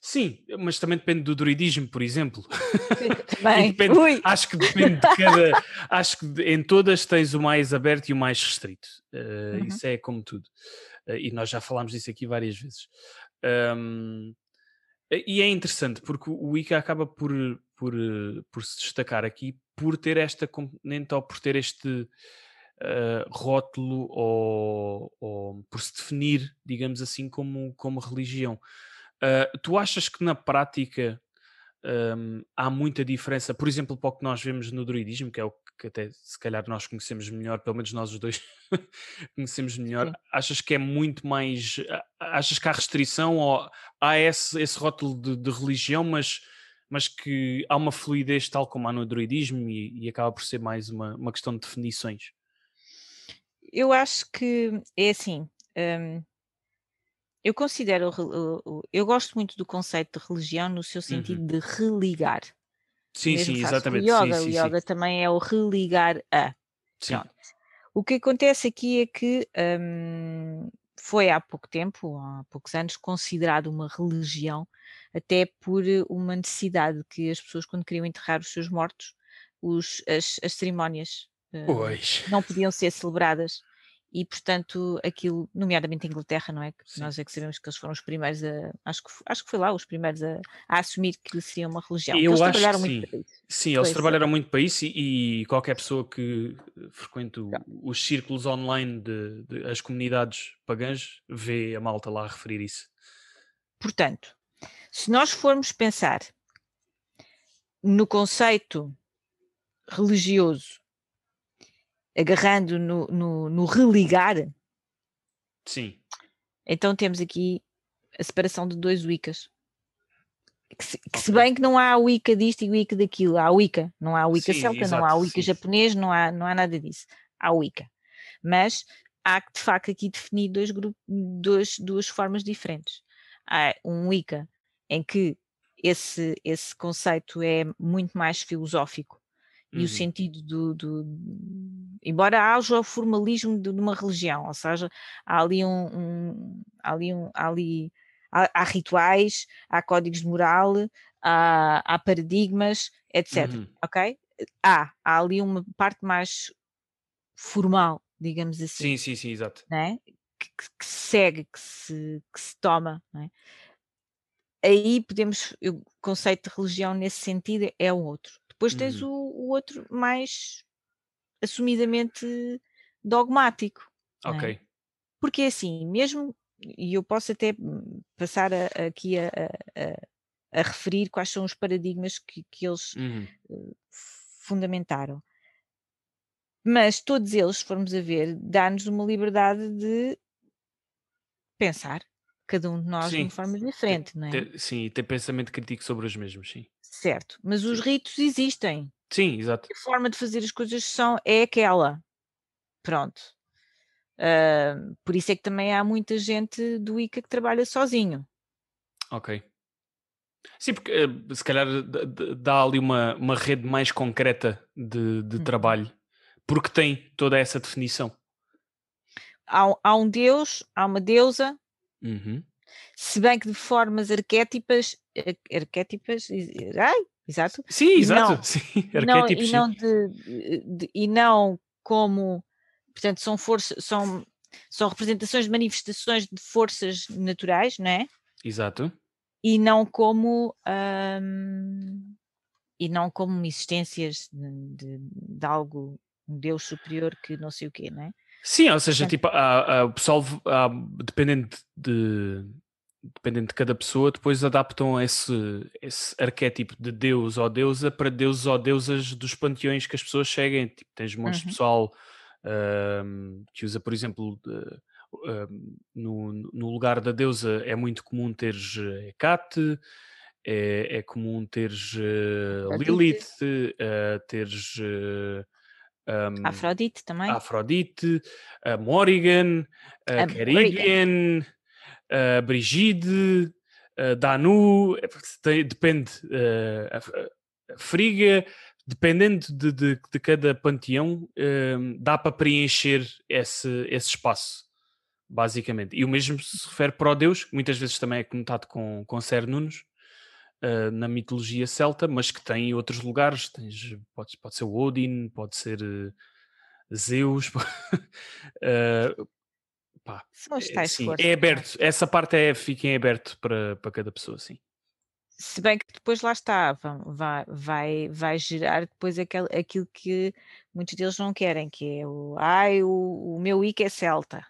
Sim, mas também depende do druidismo, por exemplo. *laughs* Bem, depende, acho que depende de cada. *laughs* acho que em todas tens o mais aberto e o mais restrito. Uh, uhum. Isso é como tudo. Uh, e nós já falámos disso aqui várias vezes. Um, e é interessante porque o Wicca acaba por, por, por se destacar aqui por ter esta componente ou por ter este uh, rótulo ou, ou, por se definir, digamos assim, como, como religião. Uh, tu achas que na prática um, há muita diferença, por exemplo, para o que nós vemos no druidismo, que é o que até se calhar nós conhecemos melhor, pelo menos nós os dois *laughs* conhecemos melhor, Sim. achas que é muito mais. Achas que há restrição ou há esse, esse rótulo de, de religião, mas, mas que há uma fluidez tal como há no druidismo e, e acaba por ser mais uma, uma questão de definições? Eu acho que é assim. Um, eu considero, eu gosto muito do conceito de religião no seu sentido uhum. de religar. Sim, sim, exatamente. O yoga, sim, sim, o yoga sim. também é o religar a. Sim. O que acontece aqui é que um, foi há pouco tempo, há poucos anos, considerado uma religião, até por uma necessidade que as pessoas, quando queriam enterrar os seus mortos, os, as, as cerimónias uh, não podiam ser celebradas e portanto aquilo, nomeadamente a Inglaterra, não é? Nós é que sabemos que eles foram os primeiros a, acho que, acho que foi lá, os primeiros a, a assumir que seria uma religião. Eu eles acho trabalharam que muito sim. para isso. Sim, eles trabalharam muito para isso e, e qualquer pessoa que frequente os círculos online de, de, as comunidades pagãs vê a malta lá a referir isso. Portanto, se nós formos pensar no conceito religioso agarrando no, no, no religar. Sim. Então temos aqui a separação de dois Wiccas. Que se, que se, bem que não há Wicca disto e Wicca daquilo, há Wicca, não há Wicca sim, celta, exato, não há Wicca sim. japonês, não há, não há nada disso, há Wicca. Mas há de facto aqui definir dois grupos, dois, duas formas diferentes. Há um Wicca em que esse, esse conceito é muito mais filosófico e o Uhum. sentido do, do- embora haja o formalismo de, de uma religião, ou seja, há ali um, um- há ali um, há ali há, há rituais, há códigos de moral, há, há paradigmas, etc. Uhum. Ok? Há, há ali uma parte mais formal, digamos assim Sim, sim, sim, exato. né? que, que- que se segue, que se, que se toma. né? Aí podemos, o conceito de religião nesse sentido é um outro. Depois tens Uhum. o, o outro mais assumidamente dogmático. é? Ok. Porque assim, mesmo, e eu posso até passar a- a- aqui a, a- a- a referir quais são os paradigmas que, que eles Uhum. eh, fundamentaram. Mas todos eles, se formos a ver, dá-nos uma liberdade de pensar, cada um de nós de Sim. uma forma diferente, não é? Ter- sim, e ter pensamento crítico sobre os mesmos, sim. Certo. Mas os ritos existem. Sim, exato. A forma de fazer as coisas são, é aquela. Pronto. Ah, por isso é que também há muita gente do ICA que trabalha sozinho. Ok. Sim, porque eh, se calhar d- dá ali uma, uma rede mais concreta de, de Uhum. trabalho, porque tem toda essa definição. Há, há um deus, há uma deusa, Uhum. se bem que de formas arquétipas, ar- arquétipas, ai, exato, Sim, exato. não- *laughs* Sim, não, arquétipos. e não de, de- e não como portanto são forças são são representações de manifestações de forças naturais não é Exato. e não como hum, e não como existências de, de- de algo um Deus superior que não sei o quê não é Sim, ou seja, Portanto- tipo, há- há- o pessoal, há, dependendo de, dependendo de cada pessoa, depois adaptam esse, esse arquétipo de Deus ou deusa para deuses ou deusas dos panteões que as pessoas seguem. Tipo, tens montes de Uhum. pessoal ahm, que usa, por exemplo, de- ahm, no, no lugar da deusa é muito comum teres eh, Hecate, é, é comum teres Afrodite. Lilith, eh, teres eh, ahm, Afrodite também? A Afrodite, a Morrigan, a A a Brigide, a Danu, é depende, eh, a, Friga, dependendo de, de- de cada panteão, eh, dá para preencher esse, esse espaço, basicamente. E o mesmo se refere para o Deus, que muitas vezes também é conotado com, com Ser Nunos, eh, na mitologia celta, mas que tem outros lugares. Tens, pode, pode ser o Odin, pode ser eh, Zeus. *laughs* eh, pá, é, sim, é aberto. Essa parte é, fica em aberto para, para cada pessoa, sim. se bem que depois lá está, vai, vai, vai gerar depois aquele, aquilo que muitos deles não querem, que é o ai, o, o meu IC é celta,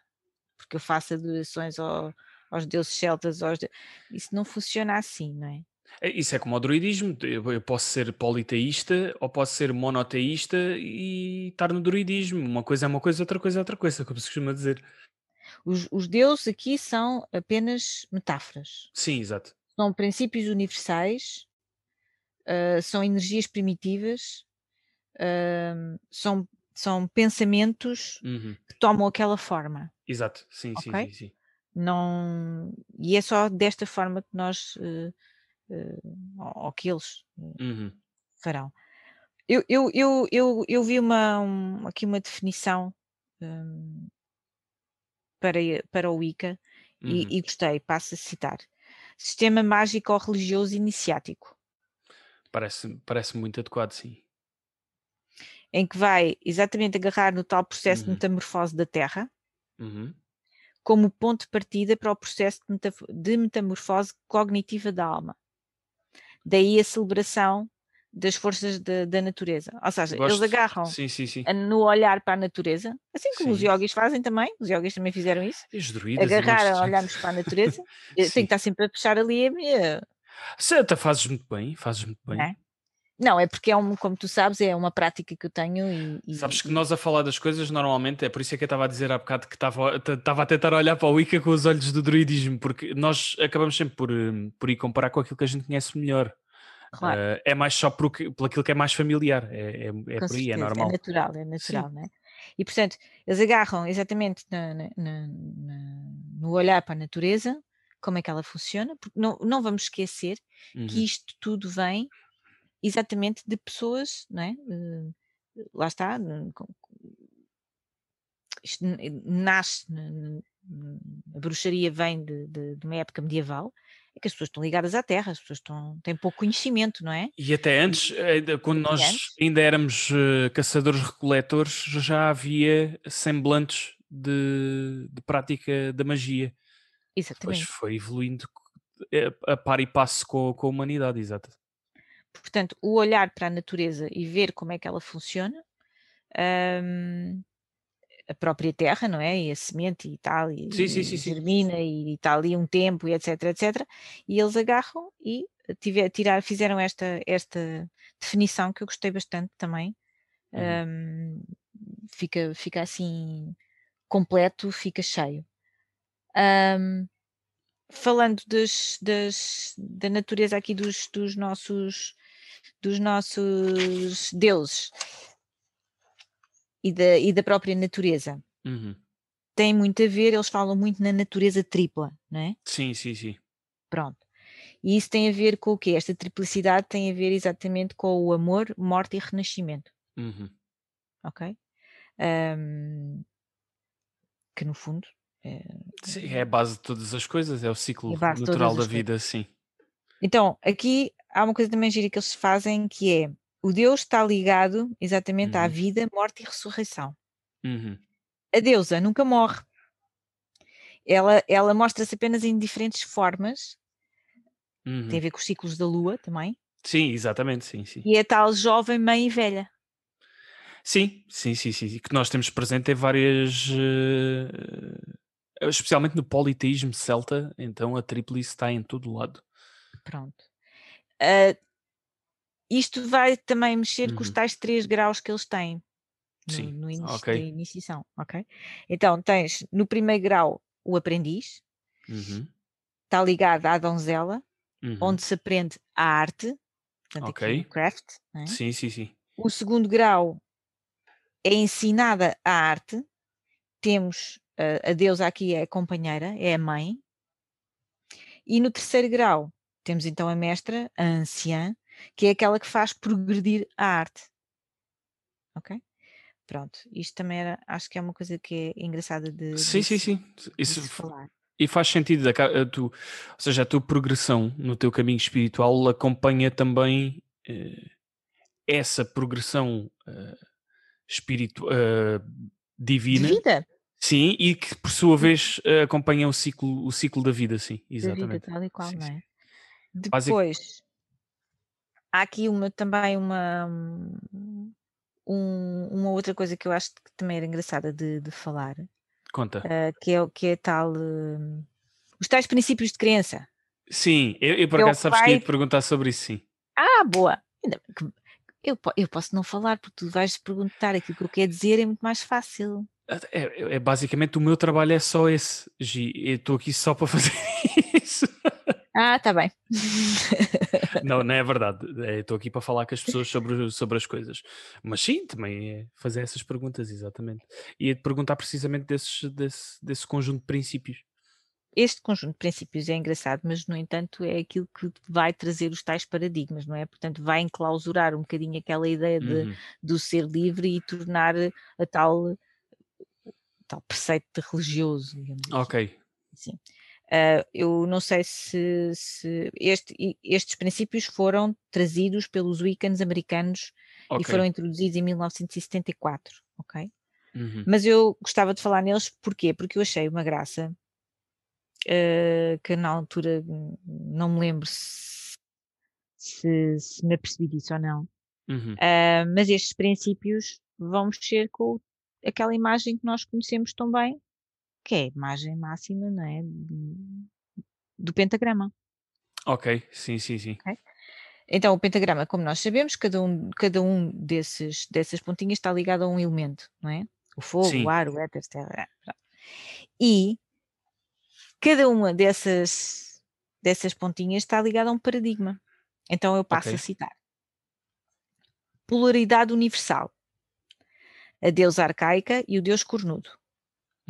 porque eu faço adorações ao- aos deuses celtas, aos de- isso não funciona assim, não é? É, Isso é como o druidismo. Eu posso ser politeísta ou posso ser monoteísta e estar no druidismo. Uma coisa é uma coisa, outra coisa é outra coisa, como se costuma dizer. Os, os deuses aqui são apenas metáforas, Sim, exato. são princípios universais, ah, são energias primitivas, ah, são, são pensamentos Uhum, que tomam aquela forma. Exato. Sim, sim, Ok. sim, sim. não e é só desta forma que nós eh, ou ou que eles eh, Uhum, farão. Eu, eu, eu, eu, eu vi uma, um- aqui uma definição hum, para, e- para o Wicca e, uhum. e gostei, passo a citar. Sistema mágico ou religioso iniciático, Parece, parece muito adequado, sim. em que vai exatamente agarrar no tal processo de Uhum. metamorfose da Terra Uhum, como ponto de partida para o processo de, de metamorfose cognitiva da alma. Daí a celebração das forças da, da natureza. Ou seja, eles Gosto. agarram Sim, sim, sim. no olhar para a natureza, assim como os yogis fazem também, os yogis também fizeram isso, druidas. agarrar montes a de- *laughs* olharmos para a natureza, tenho Sim. que estar sempre a puxar ali a minha. Até fazes muito bem, fazes muito bem. É? Não, é porque é um, como tu sabes, é uma prática que eu tenho e. e- Sabes que nós a falar das coisas normalmente, é por isso é que eu estava a dizer há bocado que estava estava a tentar olhar para o Wicca com os olhos do druidismo, porque nós acabamos sempre por, hum, por ir comparar com aquilo que a gente conhece melhor. Claro. Eh, é mais só por, por aquilo que é mais familiar, é, é, é por aí, é certeza, normal. natural, é natural, não é? E portanto, eles agarram exatamente na- no olhar para a natureza como é que ela funciona, porque não, não vamos esquecer Uhum. que isto tudo vem exatamente de pessoas, não é? Eh, lá está, com- isto nasce, a bruxaria vem de, de- de uma época medieval, é que as pessoas estão ligadas à terra, as pessoas estão, têm pouco conhecimento, não é? E até antes, quando nós antes? ainda éramos eh, caçadores-recoletores, já havia semblantes de, de prática da magia. Depois Exatamente. foi evoluindo eh, a par e passo com, com a humanidade, exato. Portanto, o olhar para a natureza e ver como é que ela funciona, hum, a própria terra, não é? E a semente e tal, e, Sim, sim, e sim, germina e está ali um tempo e etc, etc. E eles agarram e tiver, tirar, fizeram esta, esta definição que eu gostei bastante também. Uhum. Hum, fica, fica assim completo, fica cheio. Hum, falando das, das- da natureza aqui dos, dos nossos dos nossos deuses e da, e da própria natureza Uhum. tem muito a ver, eles falam muito na natureza tripla, não é? Sim, sim, sim. Pronto. E isso tem a ver com o quê? Esta triplicidade tem a ver exatamente com o amor, morte e renascimento, Uhum. ok? Ahm, que no fundo é, Sim, é a base de todas as coisas, é o ciclo É natural da vida, sim. Então, aqui há uma coisa também gira que eles fazem que é o Deus está ligado exatamente à Uhum. vida, morte e ressurreição. Uhum. A deusa nunca morre. Ela, ela mostra-se apenas em diferentes formas, Uhum. tem a ver com os ciclos da lua também, Sim, exatamente, sim, sim. e é tal jovem, mãe e velha. Sim, sim, sim, sim. Que nós temos presente em várias. eh, especialmente no politeísmo celta, então a tríplice está em todo lado. Pronto. Ah, isto vai também mexer com os Uhum. tais três graus que eles têm no, Sim, no início ok. da iniciação, ok? Então tens no primeiro grau o aprendiz, Uhum. está ligado à donzela, Uhum. onde se aprende a arte, portanto aqui Ok. o craft. é? Sim, sim, sim. O segundo grau é ensinada a arte. Temos uh, a deusa aqui é a companheira, é a mãe. E no terceiro grau temos então a mestra, a anciã, que é aquela que faz progredir a arte. Ok? Pronto, isto também era, acho que é uma coisa que é engraçada de, de Sim, sim, se- sim. de Isso falar. e faz sentido. a tu, ou seja, a tua progressão no teu caminho espiritual acompanha também eh, essa progressão eh, espiritu eh, De divina. vida, Sim, e que por sua vez eh, acompanha o ciclo, o ciclo da vida, sim, da vida, exatamente. tal e qual, Sim, não sim. É? Basic- Depois, há aqui uma, também uma, um- uma outra coisa que eu acho que também era engraçada de, de falar, Conta. eh, que é que é tal, eh, os tais princípios de crença. Sim, eu, eu por acaso sabes que ia perguntar sobre isso, sim. Ah, boa! Eu, eu posso não falar, porque tu vais perguntar aquilo que eu quero dizer, é muito mais fácil. É, é- é basicamente o meu trabalho é só esse, Gi. Eu estou aqui só para *laughs* fazer isso. Ah, tá bem. Não, não é verdade. É, Estou aqui para falar com as pessoas sobre, sobre as coisas. Mas sim, também é fazer essas perguntas, exatamente. E te perguntar precisamente desses, desse, desse conjunto de princípios. Este conjunto de princípios é engraçado, mas, no entanto, é aquilo que vai trazer os tais paradigmas, não é? Portanto, vai enclausurar um bocadinho aquela ideia de, Uhum. do ser livre e tornar a tal, tal preceito religioso, assim. Ok. Sim. Ah, eu não sei se, se este- estes princípios foram trazidos pelos Wiccans americanos ok. e foram introduzidos em 1974, ok? Uhum. Mas eu gostava de falar neles, porquê? Porque eu achei uma graça ah, que na altura não me lembro se, se, se me apercebi disso ou não. Uhum. Ah, mas estes princípios vão mexer com aquela imagem que nós conhecemos tão bem, que é a imagem máxima, não é? Do pentagrama. Ok, sim, sim, sim. Então, o pentagrama, como nós sabemos, cada um, cada um desses, dessas pontinhas está ligado a um elemento, não é? O fogo, Sim. o ar, o éter, terra. E cada uma dessas, dessas pontinhas está ligada a um paradigma. Então, eu passo Ok. a citar: Polaridade universal, a deusa arcaica e o deus cornudo,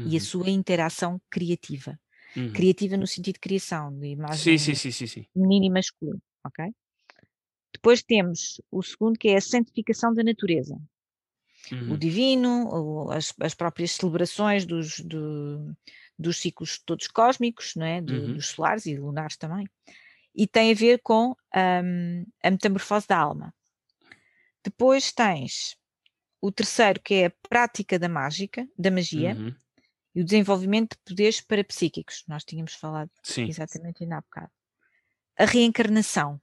e Uhum. a sua interação criativa. Uhum. Criativa no sentido de criação, de imagem sim, sim, sim, sim, e masculino, ok? Depois temos o segundo que é a santificação da natureza. Uhum. O divino, as, as próprias celebrações dos, do, dos ciclos todos cósmicos, não é? Do, uhum. dos solares e lunares também. E tem a ver com um, a metamorfose da alma. Depois tens o terceiro, que é a prática da mágica, da magia, uhum. E o desenvolvimento de poderes parapsíquicos. Nós tínhamos falado Sim. exatamente ainda há bocado. A reencarnação.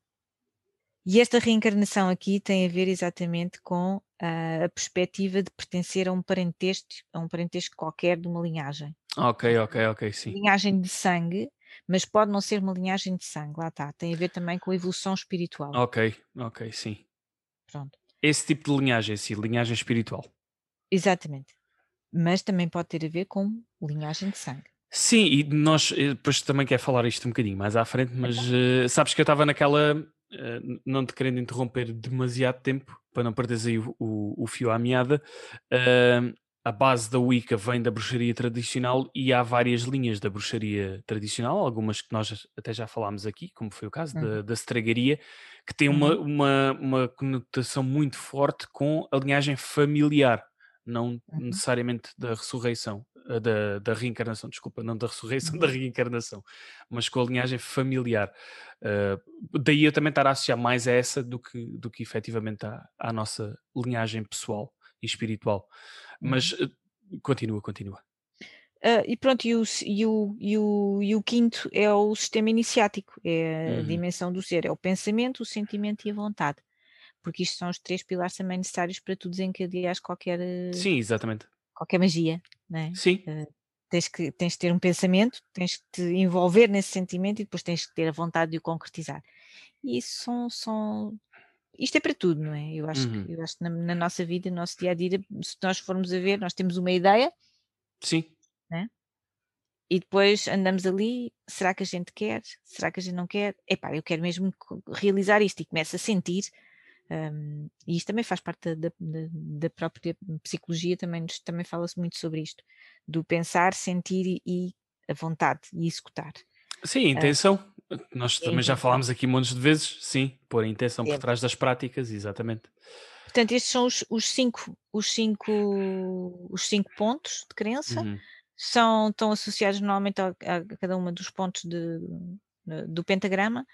E esta reencarnação aqui tem a ver exatamente com uh, a perspectiva de pertencer a um parentesco, a um parentesco qualquer de uma linhagem. Ok, ok, ok, sim. Linhagem de sangue, mas pode não ser uma linhagem de sangue, lá está. Tem a ver também com a evolução espiritual. Ok, ok, sim. Pronto. Esse tipo de linhagem, sim, linhagem espiritual. Exatamente. Mas também pode ter a ver com linhagem de sangue. Sim, e nós eh, depois também quero falar isto um bocadinho mais à frente, mas uh, sabes que eu estava naquela, uh, não te querendo interromper demasiado tempo, para não perderes aí o, o, o fio à meada, uh, a base da Wicca vem da bruxaria tradicional e há várias linhas da bruxaria tradicional, algumas que nós até já falámos aqui, como foi o caso uhum. da, da que tem uma, uhum. uma, uma conotação muito forte com a linhagem familiar, não uhum. necessariamente da ressurreição, eh, da, da reencarnação, desculpa, não da ressurreição, *laughs* da uhum. reencarnação, mas com a linhagem familiar. Uh, daí eu também estar a associar mais a essa do que, do que efetivamente à, à nossa linhagem pessoal e espiritual. Mas uh, continua, continua. Uh, e pronto, e o, e, o, e, o, e o quinto é o sistema iniciático, é a uhum. dimensão do ser, é o pensamento, o sentimento e a vontade. Porque isto são os três pilares também necessários para tu desencadeares qualquer. Sim, exatamente. Qualquer magia, não é? Sim. Uh, tens, que, tens que ter um pensamento, tens que te envolver nesse sentimento e depois tens que ter a vontade de o concretizar. E isso são, são, isto é para tudo, não é? Eu acho uhum. que, eu acho que na, na, nossa vida, no nosso dia a dia, se nós formos a ver, nós temos uma ideia. Sim. Né? E depois andamos ali, será que a gente quer? Será que a gente não quer? Epá, eu quero mesmo realizar isto e começo a sentir. Um, e isto também faz parte da, da, da própria psicologia, também, também fala-se muito sobre isto, do pensar, sentir e, a vontade e executar. Sim, a intenção. Nós também já falámos aqui montes de vezes, sim, pôr a intenção por trás das práticas, exatamente. Portanto, estes são os, os, cinco, os, cinco, os cinco pontos de crença. Uhum. São, estão associados normalmente a, a, cada uma dos pontos de, do pentagrama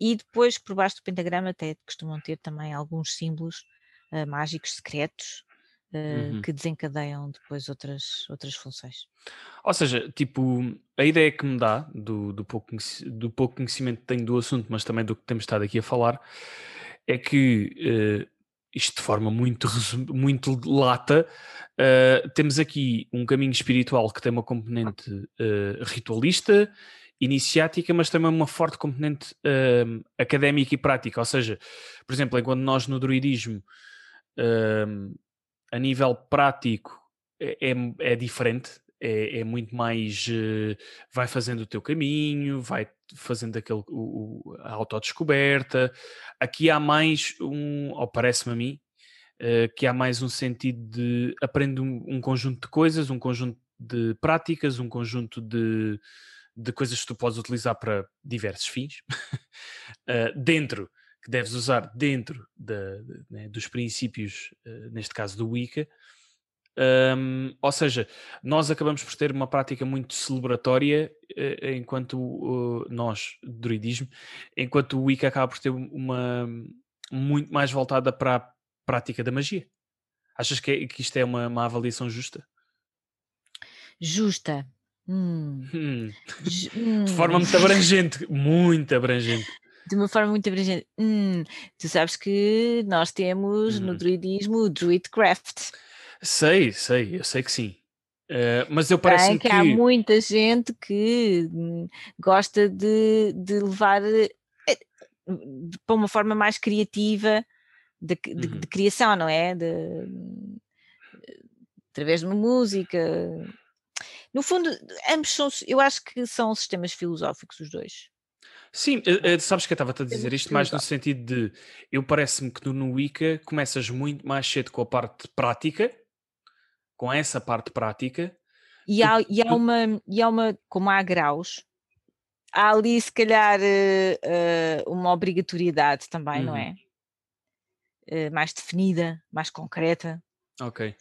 e depois por baixo do pentagrama até costumam ter também alguns símbolos uh, mágicos secretos uh, uhum. que desencadeiam depois outras, outras funções. Ou seja, tipo, a ideia que me dá do, do, pouco, do pouco conhecimento que tenho do assunto, mas também do que temos estado aqui a falar, é que uh, isto de forma muito, muito lata, uh, temos aqui um caminho espiritual que tem uma componente uh, ritualista, iniciática, mas também uma forte componente uh, académica e prática. Ou seja, por exemplo, enquanto nós no druidismo a nível prático é, é, é diferente, é, é, muito mais uh, vai fazendo o teu caminho, vai fazendo aquele, o, a autodescoberta. Aqui há mais um, ou parece-me a mim, uh, que há mais um sentido de aprende um, um, conjunto de coisas, um conjunto de práticas, um conjunto de, de coisas que tu podes utilizar para diversos fins, uh, *laughs* dentro que deves usar dentro de, de, né, dos princípios, uh, neste caso do Wicca. Um, ou seja, nós acabamos por ter uma prática muito celebratória uh, enquanto nós, druidismo, enquanto o Wicca acaba por ter uma muito mais voltada para a prática da magia. Achas que, é, que isto é uma, uma avaliação justa? Justa. Hum. Hum. De forma muito abrangente, muito abrangente de uma forma muito abrangente. Hum, tu sabes que nós temos no uhum. druidismo o Druidcraft. Sei, sei, eu sei que sim. Uh, mas eu parece que, que há muita gente que hum, gosta de, de levar uh, para uma forma mais criativa de, de, uhum. de criação, não é? De, através de uma música. No fundo, ambos são, eu acho que são sistemas filosóficos os dois. Sim, eh, eh, sabes que eu estava a dizer isto mais no sentido de eu parece-me que no Wicca começas muito mais cedo com a parte prática, com essa parte prática, E há, e há uma, e há uma, como há graus, há ali se calhar uh, uma obrigatoriedade também, uhum. não é? Uh, mais definida, mais concreta. Ok.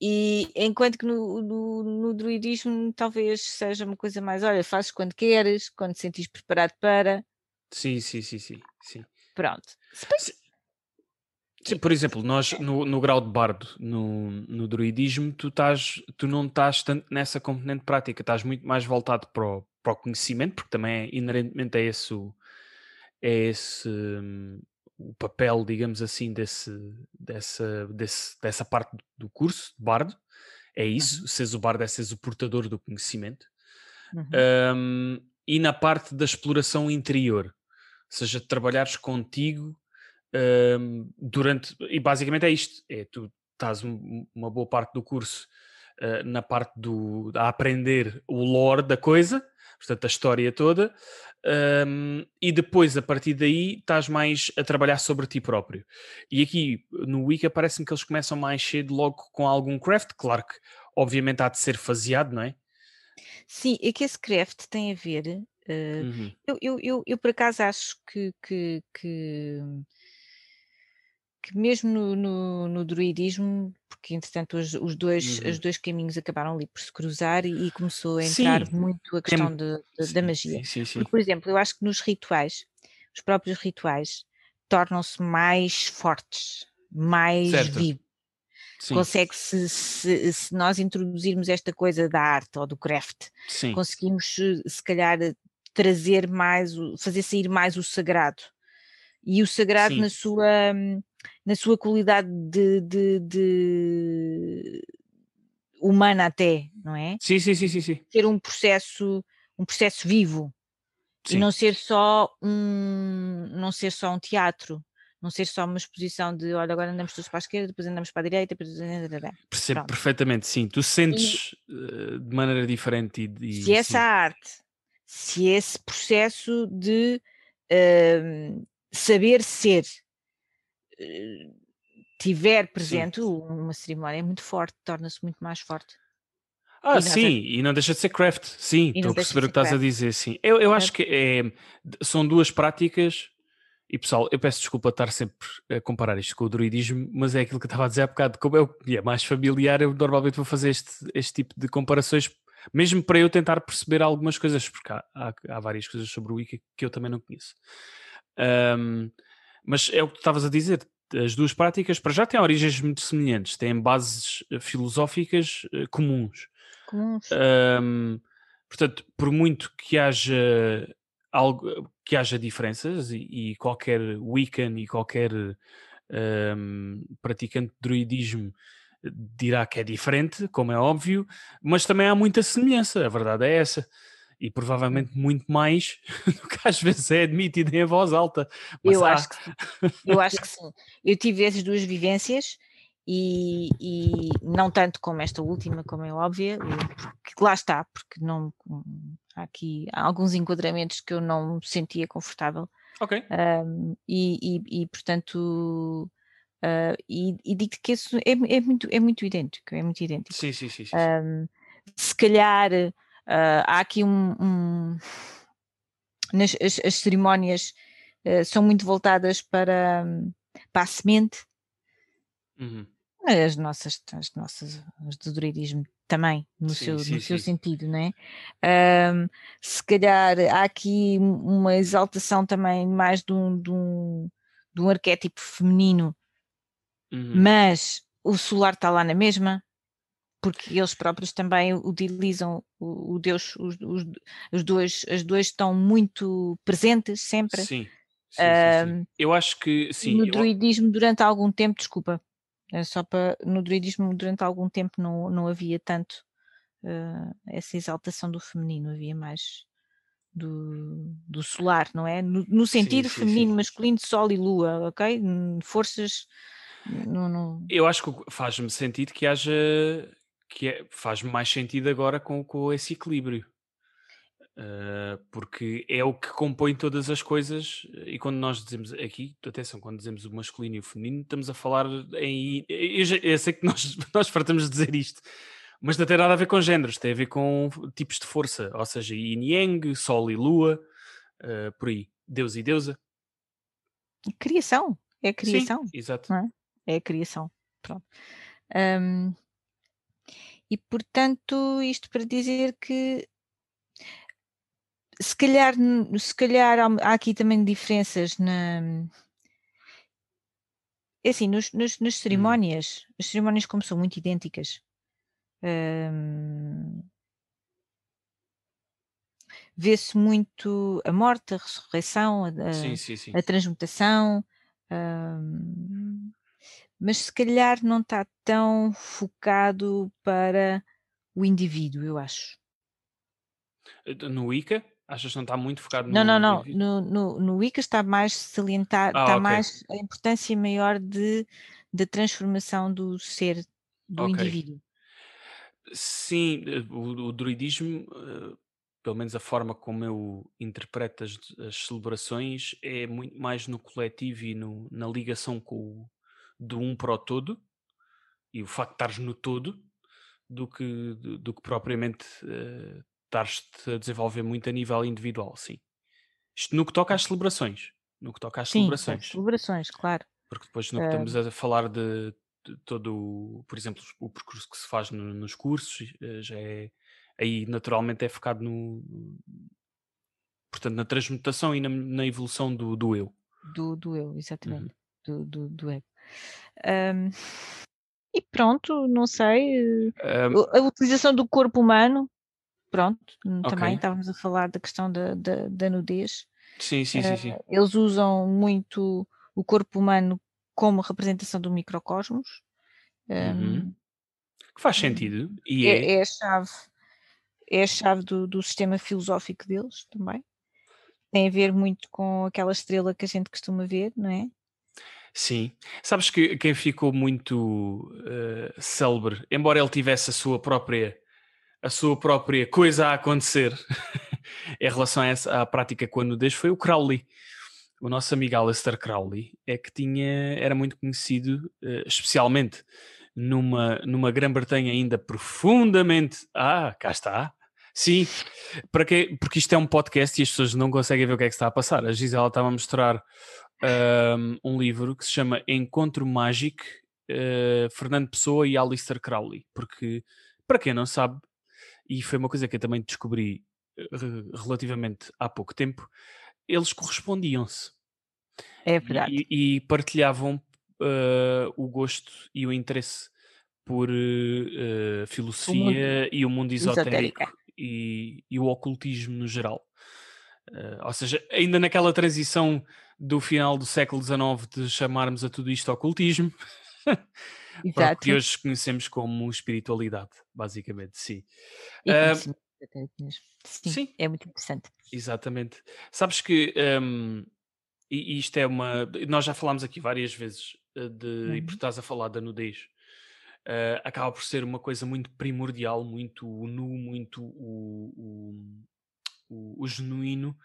E enquanto que no, no, no, druidismo talvez seja uma coisa mais, olha, fazes quando queres, quando te sentires preparado para. Sim, sim, sim, sim. sim. Pronto. Sim. sim. por exemplo, nós no, no grau de bardo, no, no druidismo, tu, estás, tu não estás tanto nessa componente prática, estás muito mais voltado para o, para o conhecimento, porque também é, inerentemente é esse, é esse hum, o papel, digamos assim, desse, dessa, desse, dessa parte do curso de bardo. É isso, uhum. seres o bardo é seres o portador do conhecimento. Uhum. Um, e na parte da exploração interior, ou seja, trabalhares contigo um, durante. E basicamente é isto: é tu estás um, uma boa parte do curso uh, na parte do, a aprender o lore da coisa, portanto, a história toda, um, e depois, a partir daí, estás mais a trabalhar sobre ti próprio. E aqui no Wicca parece-me que eles começam mais cedo, logo com algum craft, claro que obviamente há de ser faseado, não é? Sim, é que esse craft tem a ver. Uh, uhum. eu, eu, eu, eu, por acaso acho que, que, que que mesmo no, no, no druidismo, porque entretanto os, os dois, uhum. os dois caminhos acabaram ali por se cruzar e, e começou a entrar sim. muito a questão de, de, sim, da magia. Sim, porque, por exemplo, eu acho que nos rituais, os próprios rituais tornam-se mais fortes, mais vivos. Consegue-se, se, se, nós introduzirmos esta coisa da arte ou do craft, conseguimos se calhar trazer mais, fazer sair mais o sagrado e o sagrado na sua na sua qualidade de, de, de, humana até, não é? Sim, sim, sim, sim, sim. Ter um processo, um processo vivo sim. e não ser só um, não ser só um teatro, não ser só uma exposição de olha, agora andamos todos para a esquerda, depois andamos para a direita, depois... Percebo Pronto. perfeitamente, sim. Tu sentes e, uh, de maneira diferente e, e se essa sim. arte, se esse processo de uh, saber ser tiver presente, sim. uma cerimónia é muito forte, torna-se muito mais forte. Ah, e sim, e não deixa de ser craft, sim, estou a perceber o que estás craft. a dizer, sim. Eu, eu acho que é, são duas práticas, e pessoal, eu peço desculpa estar sempre a comparar isto com o druidismo, mas é aquilo que eu estava a dizer há bocado, como eu é mais familiar, eu normalmente vou fazer este, este tipo de comparações, mesmo para eu tentar perceber algumas coisas, porque há, há, há várias coisas sobre o Wiki que eu também não conheço. Um, mas é o que tu estavas a dizer, as duas práticas para já têm origens muito semelhantes, têm bases eh, filosóficas uh, comuns. Comuns. Um, portanto, por muito que haja algo que haja diferenças e, e qualquer Wiccan e qualquer um, praticante de druidismo dirá que é diferente, como é óbvio, mas também há muita semelhança, a verdade é essa e provavelmente muito mais *laughs* do que às vezes é admitido em voz alta. eu há... acho que sim. Eu acho que sim. Eu tive essas duas vivências e, e, não tanto como esta última, como é óbvio, porque lá está, porque não há aqui há alguns enquadramentos que eu não me sentia confortável. Ok. Um, e, e, e, portanto uh, e, e digo que isso é, é, muito, é muito idêntico, é muito idêntico. Sim, sim, sim. sim. Um, se calhar Uh, há aqui um. um nas, as, as cerimónias uh, são muito voltadas para, para a semente. Uhum. As nossas, as nossas, as do druidismo também, no sim, seu, sim, no sim. seu sentido, não é? Um, se calhar há aqui uma exaltação também mais de um, de um, de um arquétipo feminino, uhum. mas o solar está lá na mesma, porque eles próprios também utilizam o, o Deus, os, os, os, dois, as duas estão muito presentes sempre. Sim. Sim, sim, sim. Eu acho que sim. No druidismo, durante algum tempo, desculpa, é só para no druidismo, durante algum tempo não, não havia tanto uh, essa exaltação do feminino, havia mais do, do solar, não é? No, no sentido feminino, masculino, sol e lua, ok? Forças. Não, não... Eu acho que faz-me sentido que haja que é, faz mais sentido agora com, com esse equilíbrio. Uh, porque é o que compõe todas as coisas, e quando nós dizemos aqui, atenção, quando dizemos o masculino e o feminino, estamos a falar em. Eu, já, eu sei que nós, *laughs* nós fartamos de dizer isto, Mas não tem nada a ver com géneros, tem a ver com tipos de força, ou seja, yin yang, sol e lua, uh, por aí, Deus e deusa. Criação, é a criação. Sim, exato. É? é? a criação. Pronto. Um, e portanto, isto para dizer que se calhar, se calhar há aqui também diferenças na. É assim, nos, nos, nas hum. cerimónias, as cerimónias como são muito idênticas, hum, vê-se muito a morte, a ressurreição, a, sim, sim, sim. a transmutação, hum, mas se calhar não está tão focado para o indivíduo, eu acho. Eh, no Wicca? Achas que não está muito focado no. Não, não, não. No, no, no Wicca está mais salientar, ah, está okay. mais a importância maior de, de transformação do ser, do okay. indivíduo. Sim, eh, o, o druidismo, uh, pelo menos a forma como eu interpreto as, as, celebrações, é muito mais no coletivo e no, na ligação com o, do um para o todo e o facto de estares no todo do que, do, do que propriamente uh, estás-te a desenvolver muito a nível individual, sim. Isto no que toca às celebrações. No que toca às sim, celebrações. celebrações, claro. Porque depois no que uh... estamos a falar de, de, todo, por exemplo, o percurso que se faz no, nos cursos, eh, já é, aí naturalmente é focado no, portanto, na transmutação e na, na evolução do, do eu. Do, do eu, exatamente. Uhum. Do, do, do ego. Um, e pronto, não sei. Um, a utilização do corpo humano pronto, também estávamos a falar da questão da, da, da nudez. Sim, sim, sim, sim. Eles usam muito o corpo humano como representação do microcosmos. Uhum. que faz sentido. E é, é, é a chave, é a chave do, do sistema filosófico deles também. Tem a ver muito com aquela estrela que a gente costuma ver, não é? Sim. Sabes que quem ficou muito uh, célebre, embora ele tivesse a sua própria a sua própria coisa a acontecer *laughs* em relação a essa à prática com a nudez foi o Crowley. O nosso amigo Aleister Crowley é que tinha, era muito conhecido, uh, especialmente numa, numa Grã-Bretanha ainda profundamente. Ah, cá está. Sim, para quê? porque isto é um podcast e as pessoas não conseguem ver o que é que está a passar. A Gisela estava a mostrar um, um livro que se chama Encontro Mágico, uh, Fernando Pessoa e Alistair Crowley. Porque, para quem não sabe, e foi uma coisa que eu também descobri eh, relativamente há pouco tempo, eles correspondiam-se. É verdade. E, e partilhavam uh, o gosto e o interesse por filosofia o e o mundo esotérico e, e, o ocultismo no geral. Ou seja, ainda naquela transição do final do século XIX de chamarmos a tudo isto ocultismo, *laughs* Exato. que hoje conhecemos como espiritualidade, basicamente, sim. Uh, sim, sim, é muito interessante. Exatamente. Sabes que um, e isto é uma. Nós já falámos aqui várias vezes eh, de, uhum. e por estás a falar da nudez. Uh, acaba por ser uma coisa muito primordial, muito nu, muito o, o, o, o genuíno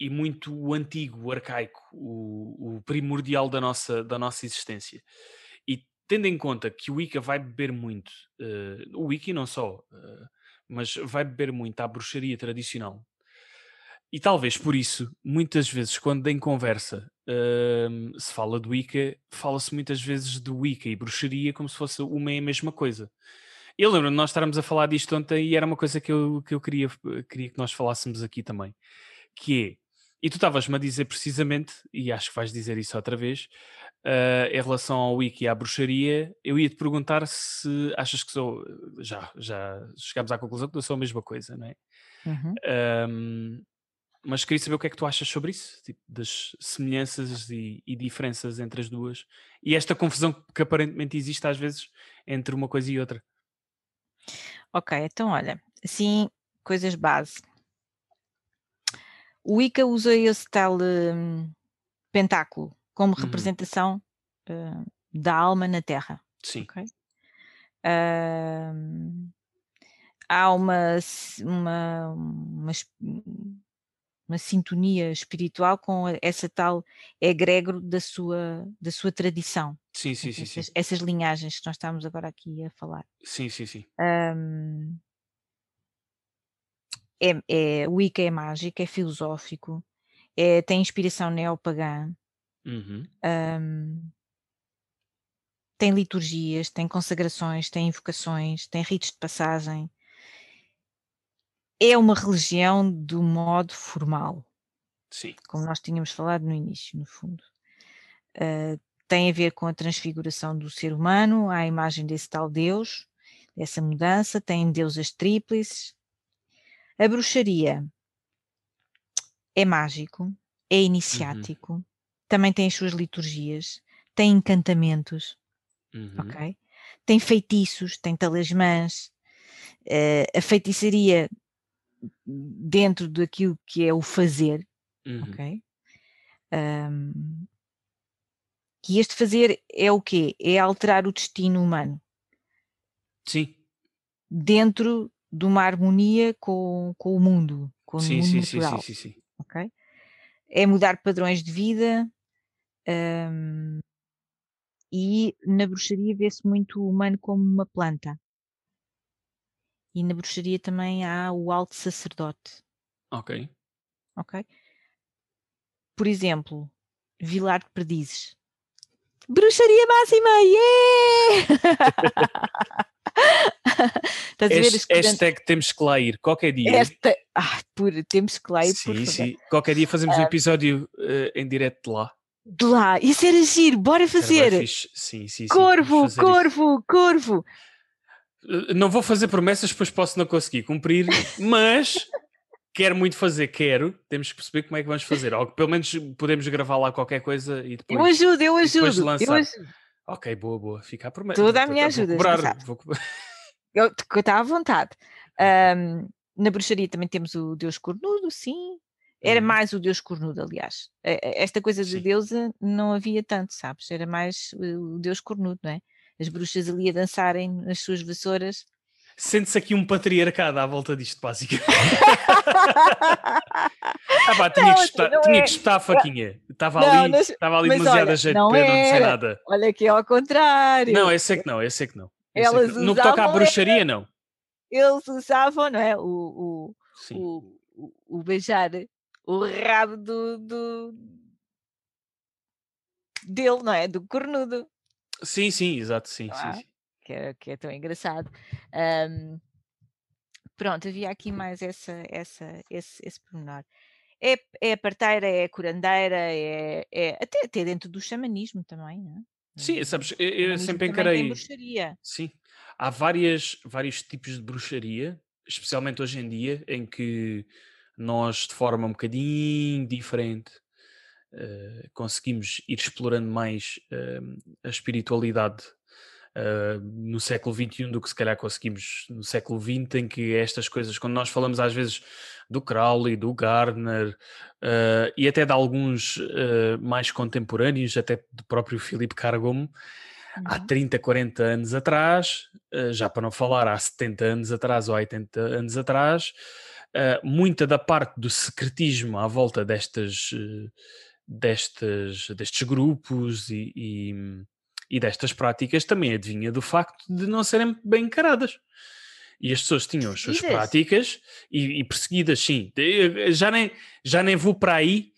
e muito antigo, arcaico, o, o primordial da nossa, da nossa existência tendo em conta que o Wicca vai beber muito, uh, o Wicca não só, uh, mas vai beber muito à bruxaria tradicional. E talvez por isso, muitas vezes, quando em conversa uh, se fala do Wicca, fala-se muitas vezes do Wicca e bruxaria como se fosse uma e a mesma coisa. Eu lembro de nós estarmos a falar disto ontem e era uma coisa que eu, que eu queria, queria que nós falássemos aqui também, que é, e tu estavas-me a dizer precisamente, e acho que vais dizer isso outra vez, Uh, em relação ao wiki e à bruxaria, eu ia te perguntar se achas que sou. Já, já chegámos à conclusão que não sou a mesma coisa, não é? Uhum. Um, mas queria saber o que é que tu achas sobre isso, tipo, das semelhanças e, e, diferenças entre as duas e esta confusão que aparentemente existe às vezes entre uma coisa e outra. Ok, então olha, assim, coisas base. O Wicca usa esse tal um, pentáculo como uhum. representação uh, da alma na Terra. Sim. Okay? Uh, há uma, uma, uma, uma sintonia espiritual com essa tal egrégor da sua, da sua tradição. Sim, sim, sim, sim. Essas, essas linhagens que nós estamos agora aqui a falar. Sim, sim, sim. Um, é, é, o Wicca é mágico, é filosófico, é, tem inspiração neopagã, Uhum. um, tem liturgias, tem consagrações, tem invocações, tem ritos de passagem. É uma religião do modo formal, Sim. como nós tínhamos falado no início, no fundo. Uh, tem a ver com a transfiguração do ser humano à imagem desse tal Deus, dessa mudança, tem deusas tríplices. A bruxaria é mágico, é iniciático, Uhum. também tem as suas liturgias, tem encantamentos, Uhum. ok? Tem feitiços, tem talismãs. Uh, a feitiçaria dentro daquilo que é o fazer, Uhum. ok? Um, e este fazer é o quê? É alterar o destino humano Sim. dentro de uma harmonia com, com o mundo, com o Sim, mundo sim, sim, natural, sim, sim, sim. ok? É mudar padrões de vida um, e na bruxaria vê-se muito o humano como uma planta. E na bruxaria também há o alto sacerdote, Ok. ok? Por exemplo, Vilar de Perdizes. Bruxaria máxima! Yeah! *laughs* *laughs* Estás a ver as Hashtag temos que lá ir. Qualquer dia. Esta. Ah, por, temos que lá ir, por sim, sim. Qualquer dia fazemos um episódio eh, em direto de lá. De lá, isso era giro, bora fazer! Sim, sim, sim. Corvo, fazer isso. corvo, corvo! Eh, Não vou fazer promessas, pois posso não conseguir cumprir, mas *laughs* quero muito fazer, quero. Temos que perceber como é que vamos fazer. Ou pelo menos podemos gravar lá qualquer coisa e Eu depois. ajudo, eu depois de ajudo. Eu ajudo. Ok, boa, boa. Fica a promessa. Toda a Vou- minha vou ajuda, cobrar, desgraçado. vou Eu está à vontade. *laughs* Ahm, na bruxaria também temos o Deus cornudo, sim. Era Uhum. mais o Deus cornudo, aliás. Eh, eh, Esta coisa de Sim. deusa não havia tanto, sabes? Era mais eh, o Deus cornudo, não é? As bruxas ali a dançarem nas suas vassouras. Sente-se aqui um patriarcado à volta disto, basicamente. *laughs* Ah, pá, tinha, Não, que espetar, não tinha é. que espetar a faquinha. Estava Não, ali, mas- estava ali mas demasiado olha, a jeito para eu não dizer era. nada. Olha que é ao contrário. Não, esse é que não, esse é que não. É que Elas não. No que toca à bruxaria, não. Eles usavam, não é? O, o, o, o, o beijar o rabo do, do dele, não é? Do cornudo. sim, sim, exato, sim, sim, Ah. sim. Que é, que é tão engraçado. Ahm, pronto, havia aqui mais essa, essa, esse, esse pormenor. É, é a parteira, é a curandeira, é, é até, até dentro do xamanismo também, não é? Sim, Hum, sabes, eu, eu sempre também tem encarei. bruxaria. Sim. Há várias, vários tipos de bruxaria, especialmente hoje em dia, em que nós, de forma um bocadinho diferente, eh, conseguimos ir explorando mais eh, a espiritualidade no século XXI do que se calhar conseguimos no século XX, em que estas coisas, quando nós falamos às vezes do Crowley, do Gardner eh, e até de alguns eh, mais contemporâneos, até do próprio Philip Cargomo, há Uhum. 30, 40 anos atrás, eh, já para não falar há 70 anos atrás ou 80 anos atrás, muita da parte do secretismo à volta destas, destas, destes grupos e, e, e destas práticas também adivinha do facto de não serem bem encaradas. E as pessoas tinham as suas práticas e, e perseguidas, sim. Eu Já nem, já nem vou para aí,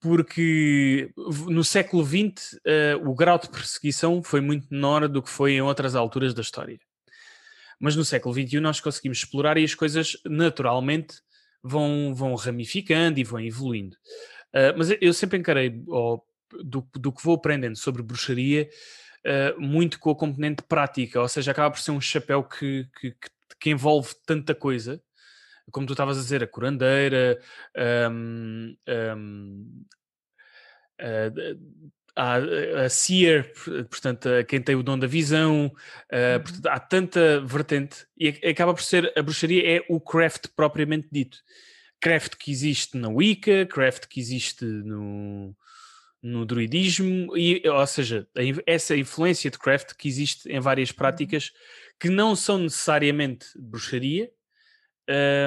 porque no século XX eh, o grau de perseguição foi muito menor do que foi em outras alturas da história. Mas no século XXI nós conseguimos explorar e as coisas naturalmente vão, vão ramificando e vão evoluindo. Uh, mas eu- sempre encarei, ó, do, do que vou aprendendo sobre bruxaria, uh, muito com a componente prática, ou seja, acaba por ser um chapéu que, que, que- que envolve tanta coisa, como tu estavas a dizer, a curandeira, um, um, a, a, a seer, por- portanto, a quem tem o dom da visão, uh, portanto, há tanta vertente e ac- acaba por ser a bruxaria é o craft propriamente dito. Craft que existe na Wicca, craft que existe no, no druidismo, e, ou seja, essa influência de craft que existe em várias práticas que não são necessariamente bruxaria,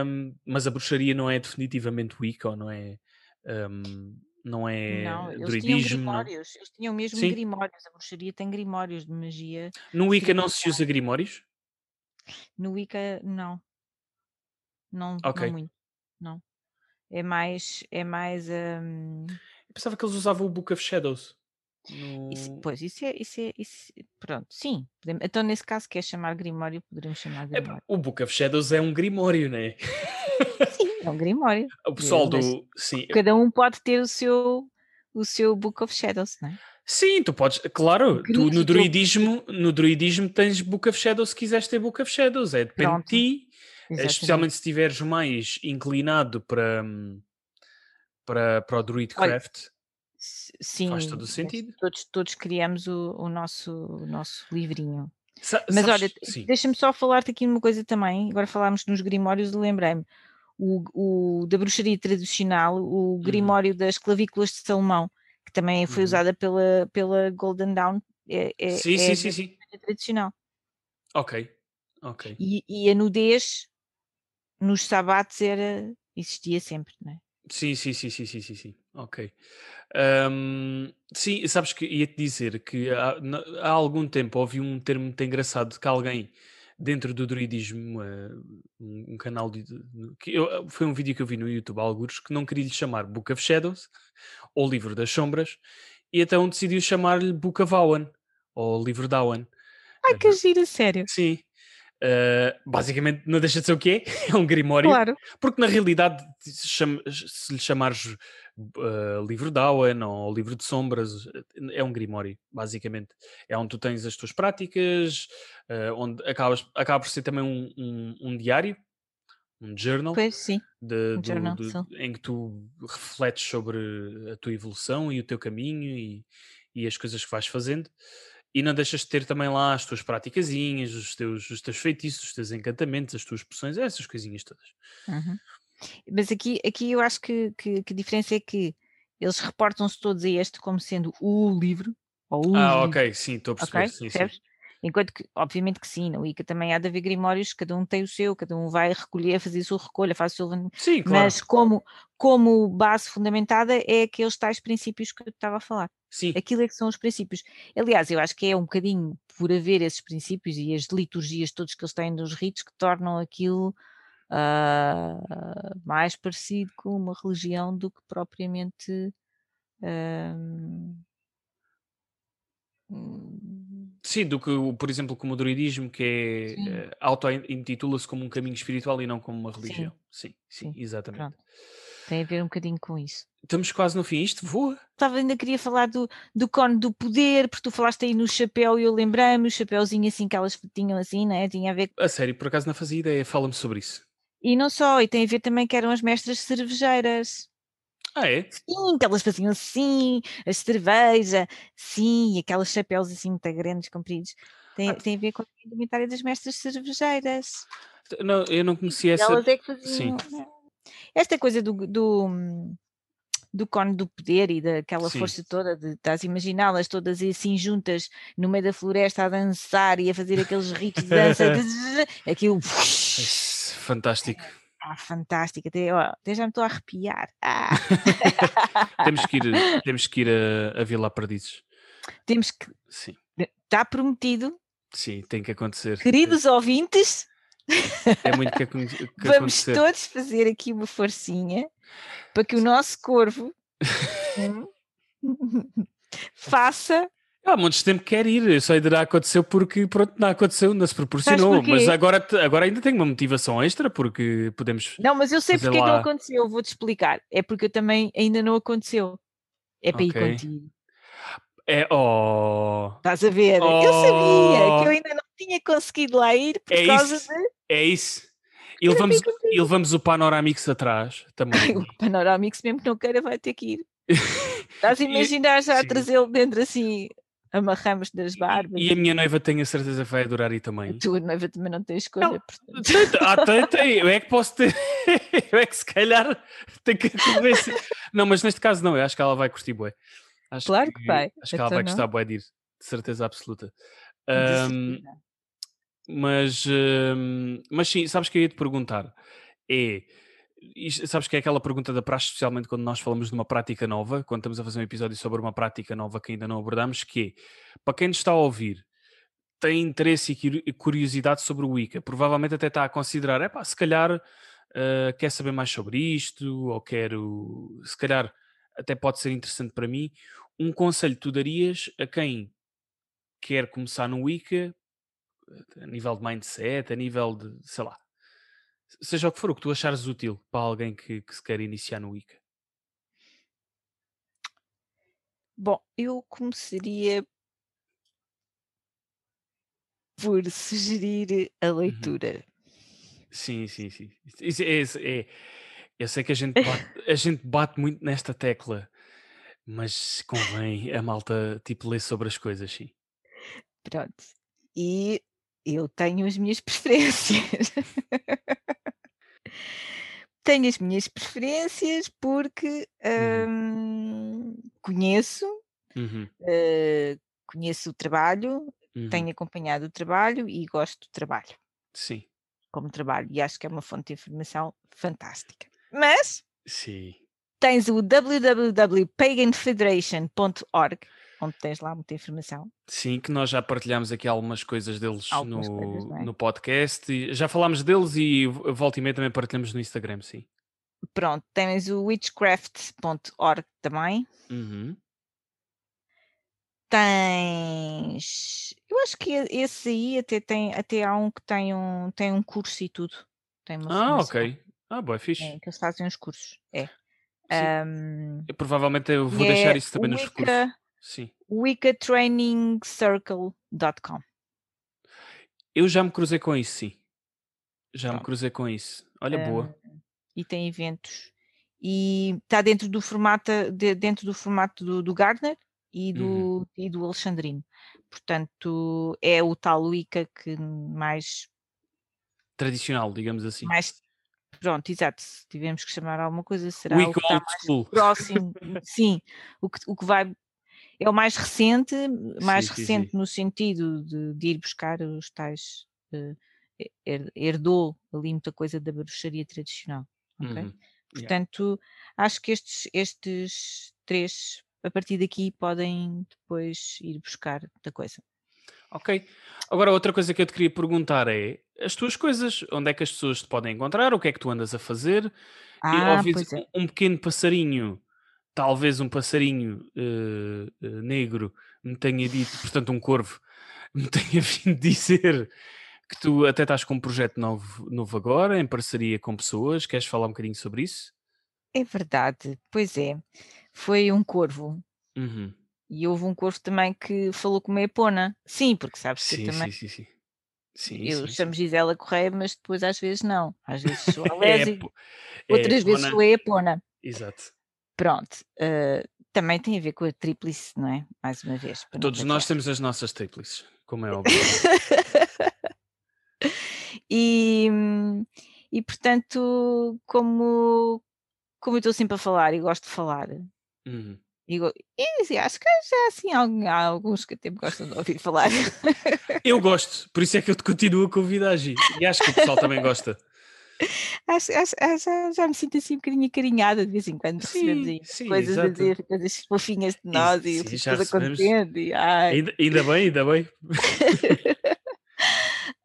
um, mas a bruxaria não é definitivamente Wicca ou não é, hum, não é Não, eles tinham druidismo, não. grimórios, eles tinham mesmo Sim. grimórios, a bruxaria tem grimórios de magia. No Wicca não se usa grimórios? No Wicca, não. Não, Ok. não muito, não. É mais, é mais, Eu pensava que eles usavam o Book of Shadows. isso- No... pois, isso é, isso é, isso, pronto, sim. podemos- então, nesse caso, quer chamar grimório, poderemos chamar É, grimório. o Book of Shadows é um grimório, né? *laughs* Sim, é um grimório. *laughs* O pessoal mas do. Sim, Cada um pode ter o seu, o seu Book of Shadows, não é? sim, tu podes. Claro, tu no druidismo, no druidismo tens Book of Shadows se quiseres ter Book of Shadows. É, depende Pronto. de ti. Exatamente. Especialmente se estiveres mais inclinado para, hum, para, para o Olha, Druidcraft. S- Sim, Faz todo o sentido. Todos, todos criamos o, o nosso, o nosso livrinho. Sa- Mas sabes- olha, deixa-me só falar-te aqui uma coisa também. Agora falámos nos grimórios, e lembrei-me. O, o da bruxaria tradicional, Uhum. o grimório das clavículas de Salomão, que também foi Uhum. usada pela, pela Golden Dawn, é, é, Sim, é sim, sim, sim. tradicional. Ok. Ok. E, e a nudez nos sabates era, existia sempre, não é? Sim, sim, sim, sim, sim, sim, sim. Ok. Ahm, sim, sabes que ia-te dizer que há, há algum tempo ouvi um termo muito engraçado que alguém dentro do druidismo, eh, um, um canal de, de- que eu- foi um vídeo que eu vi no YouTube, há alguns, que não queria lhe chamar Book of Shadows ou Livro das Sombras, e então decidiu chamar-lhe Book of Awan ou Livro da Awan. Ai, que giro, sério. Sim. Eh, basicamente não deixa de ser o quê? *laughs* É um grimório Claro. porque na realidade, se, cham- se lhe chamares uh, livro de Owen ou livro de sombras, é um grimório, basicamente. É onde tu tens as tuas práticas, uh, onde acabas, acaba por ser também um, um- um diário, um journal, Pois sim. de- um do- journal, em que tu refletes sobre a tua evolução e o teu caminho e, e as coisas que vais fazendo. E não deixas de ter também lá as tuas praticazinhas, os teus, os teus feitiços, os teus encantamentos, as tuas poções, essas coisinhas todas. Uhum. Mas aqui, aqui eu acho que, que, que a diferença é que eles reportam-se todos a este como sendo o livro, ou os Ah, livros, ok, sim, estou a perceber. ok? Sim, sim. Enquanto que, obviamente que sim, na Wicca também há de haver grimórios, cada um tem o seu, cada um vai recolher, fazer a sua recolha, faz o seu Sim, claro. mas como, como base fundamentada é aqueles tais princípios que eu estava a falar. Sim, Aquilo é que são os princípios. Aliás, eu acho que é um bocadinho por haver esses princípios e as liturgias todos que eles têm nos ritos que tornam aquilo ah, mais parecido com uma religião do que propriamente. hum, sim, do que, por exemplo, como o druidismo, que é, eh, auto-intitula-se como um caminho espiritual e não como uma religião. Sim, sim, sim, exatamente. pronto. Tem a ver um bocadinho com isso. Estamos quase no fim. Isto voa. Estava, ainda queria falar do, do cone do poder, porque tu falaste aí no chapéu e eu lembrei-me, o chapéuzinho assim que elas tinham assim, né? Tinha a ver A sério, por acaso não fazia ideia. Fala-me sobre isso. E não só, e tem a ver também que eram as mestras cervejeiras. Ah, é? Sim, que elas faziam assim, a cerveja, sim, aqueles chapéus assim muito grandes, compridos. Tem, Ah. tem a ver com a indumentária das mestras cervejeiras. Não, eu não conhecia E essa. elas é que Sim. faziam. Esta coisa do, do, do cone do poder e daquela Sim. força toda, de estás a imaginá-las todas assim juntas no meio da floresta a dançar e a fazer aqueles ritos de dança. *laughs* Aquilo. Fantástico. Ah, fantástico, até, ó, até já me estou a arrepiar. Ah. *laughs* temos que ir, *laughs* temos que ir a, a Vila Perdizes. Temos que. Sim, Está prometido, sim, tem que acontecer. queridos ouvintes, É muito que, que *laughs* vamos acontecer. todos fazer aqui uma forcinha para que o nosso corvo *laughs* hum, *laughs* faça. Há montes de tempo que quer ir, só ainda não aconteceu porque pronto, não aconteceu, não se proporcionou. Mas agora, agora ainda tenho uma motivação extra porque podemos. Não, mas eu sei porque é que não lá. aconteceu, vou-te explicar. É porque eu também ainda não aconteceu. É para Ok. ir contigo. É, oh, Estás a ver? Eu sabia que Oh. eu ainda não tinha conseguido lá ir por É causa isso. de. É isso. E levamos, contigo. e levamos o Panoramix atrás também. *laughs* O Panoramix, mesmo que não queira, vai ter que ir. *laughs* Estás a imaginar já trazê-lo dentro assim, amarramos das barbas. E a minha noiva tenho a certeza que vai adorar ir A também. tua noiva também não tem escolha. Não. portanto. Ah, tem, tem. Eu é que posso ter. *laughs* Eu é que se calhar tenho que convencer. Não, mas neste caso não. Eu acho que ela vai curtir bué. Acho Claro que vai. Acho que ela Então vai não. gostar bué de ir. De certeza absoluta. Certeza. Mas, ahm, mas sim, sabes que eu ia te perguntar? É. sabes que é aquela pergunta da praxe, especialmente quando nós falamos de uma prática nova, quando estamos a fazer um episódio sobre uma prática nova que ainda não abordamos, que é, para quem nos está a ouvir, tem interesse e curiosidade sobre o Wicca, provavelmente até está a considerar, é pá, se calhar uh, quer saber mais sobre isto, ou quero, se calhar até pode ser interessante para mim. Um conselho tu darias a quem quer começar no Wicca, a nível de mindset, a nível de, sei lá, seja o que for, o que tu achares útil para alguém que, que se quer iniciar no Wicca? Bom, eu começaria por sugerir a uhum. leitura. Sim, sim, sim. Isso é, é, eu sei que a gente, bate, a gente bate muito nesta tecla, mas convém a malta tipo ler sobre as coisas, sim. Pronto. E eu tenho as minhas *laughs* preferências. tenho as minhas preferências porque uhum. hum, conheço, uhum. uh, conheço o trabalho, uhum. tenho acompanhado o trabalho e gosto do trabalho. Sim. Como trabalho, e acho que é uma fonte de informação fantástica. Mas Sim. tens o www.paganfederation.org onde tens lá muita informação. Sim, que nós já partilhamos aqui algumas coisas deles algumas no, coisas, é? no podcast. E já falámos deles e volta e meia também partilhamos no Instagram, sim. Pronto, tens o witchcraft.org também. Uhum. Tens. Eu acho que esse aí até, tem, até há um que tem um, tem um curso e tudo. Tem uma ah, ok. Ah, boa, fixe. É, que eles fazem uns cursos. É. Um, eu, provavelmente eu vou deixar é isso também nos cursos. Sim. wiccatrainingcircle.com. Eu já me cruzei com isso, sim. Já Pronto. me cruzei com isso. Olha, um, boa. E tem eventos. E está dentro do formato, de, dentro do formato do, do Gardner e do, uhum. e do Alexandrino. Portanto, é o tal Wicca que mais tradicional, digamos assim. Mais pronto, exato. Se tivermos que chamar alguma coisa, será o que está mais school. próximo. sim, o que, o que vai é o mais recente, mais sim, recente sim, sim. no sentido de, de, ir buscar os tais. Uh, herdou ali muita coisa da bruxaria tradicional. Okay? Uhum. Portanto, yeah. acho que estes, estes três, a partir daqui, podem depois ir buscar muita coisa. Ok. Agora, outra coisa que eu te queria perguntar é: as tuas coisas, onde é que as pessoas te podem encontrar? O que é que tu andas a fazer? Ah, e, é. um, um pequeno passarinho talvez um passarinho uh, negro me tenha dito, portanto um corvo, *laughs* me tenha vindo dizer que tu até estás com um projeto novo, novo agora, em parceria com pessoas. Queres falar um bocadinho sobre isso? É verdade, pois é. Foi um corvo. Uhum. E houve um corvo também que falou com uma epona. Sim, porque sabes sim, que também. Sim, sim, sim. Sim, eu sim, chamo sim. Gisela Correia, mas depois às vezes não. Às vezes sou *laughs* alérgico, é, outras é vezes sou a epona. Exato. Pronto, uh, também tem a ver com a tríplice, não é? Mais uma vez. Todos nós temos as nossas tríplices, como é óbvio. *laughs* e, e portanto, como, como eu estou sempre a falar e gosto de falar, uhum. e, acho que já assim, há, alguns que até me gostam de ouvir falar. Eu gosto, por isso é que eu te continuo a convidar, Gi. E acho que o pessoal também gosta. Acho, acho, já, já me sinto assim um bocadinho acarinhada de vez em quando aí sim, coisas exato. a dizer, coisas fofinhas de nós e, e sim. E, ai. Ainda, ainda bem, ainda bem.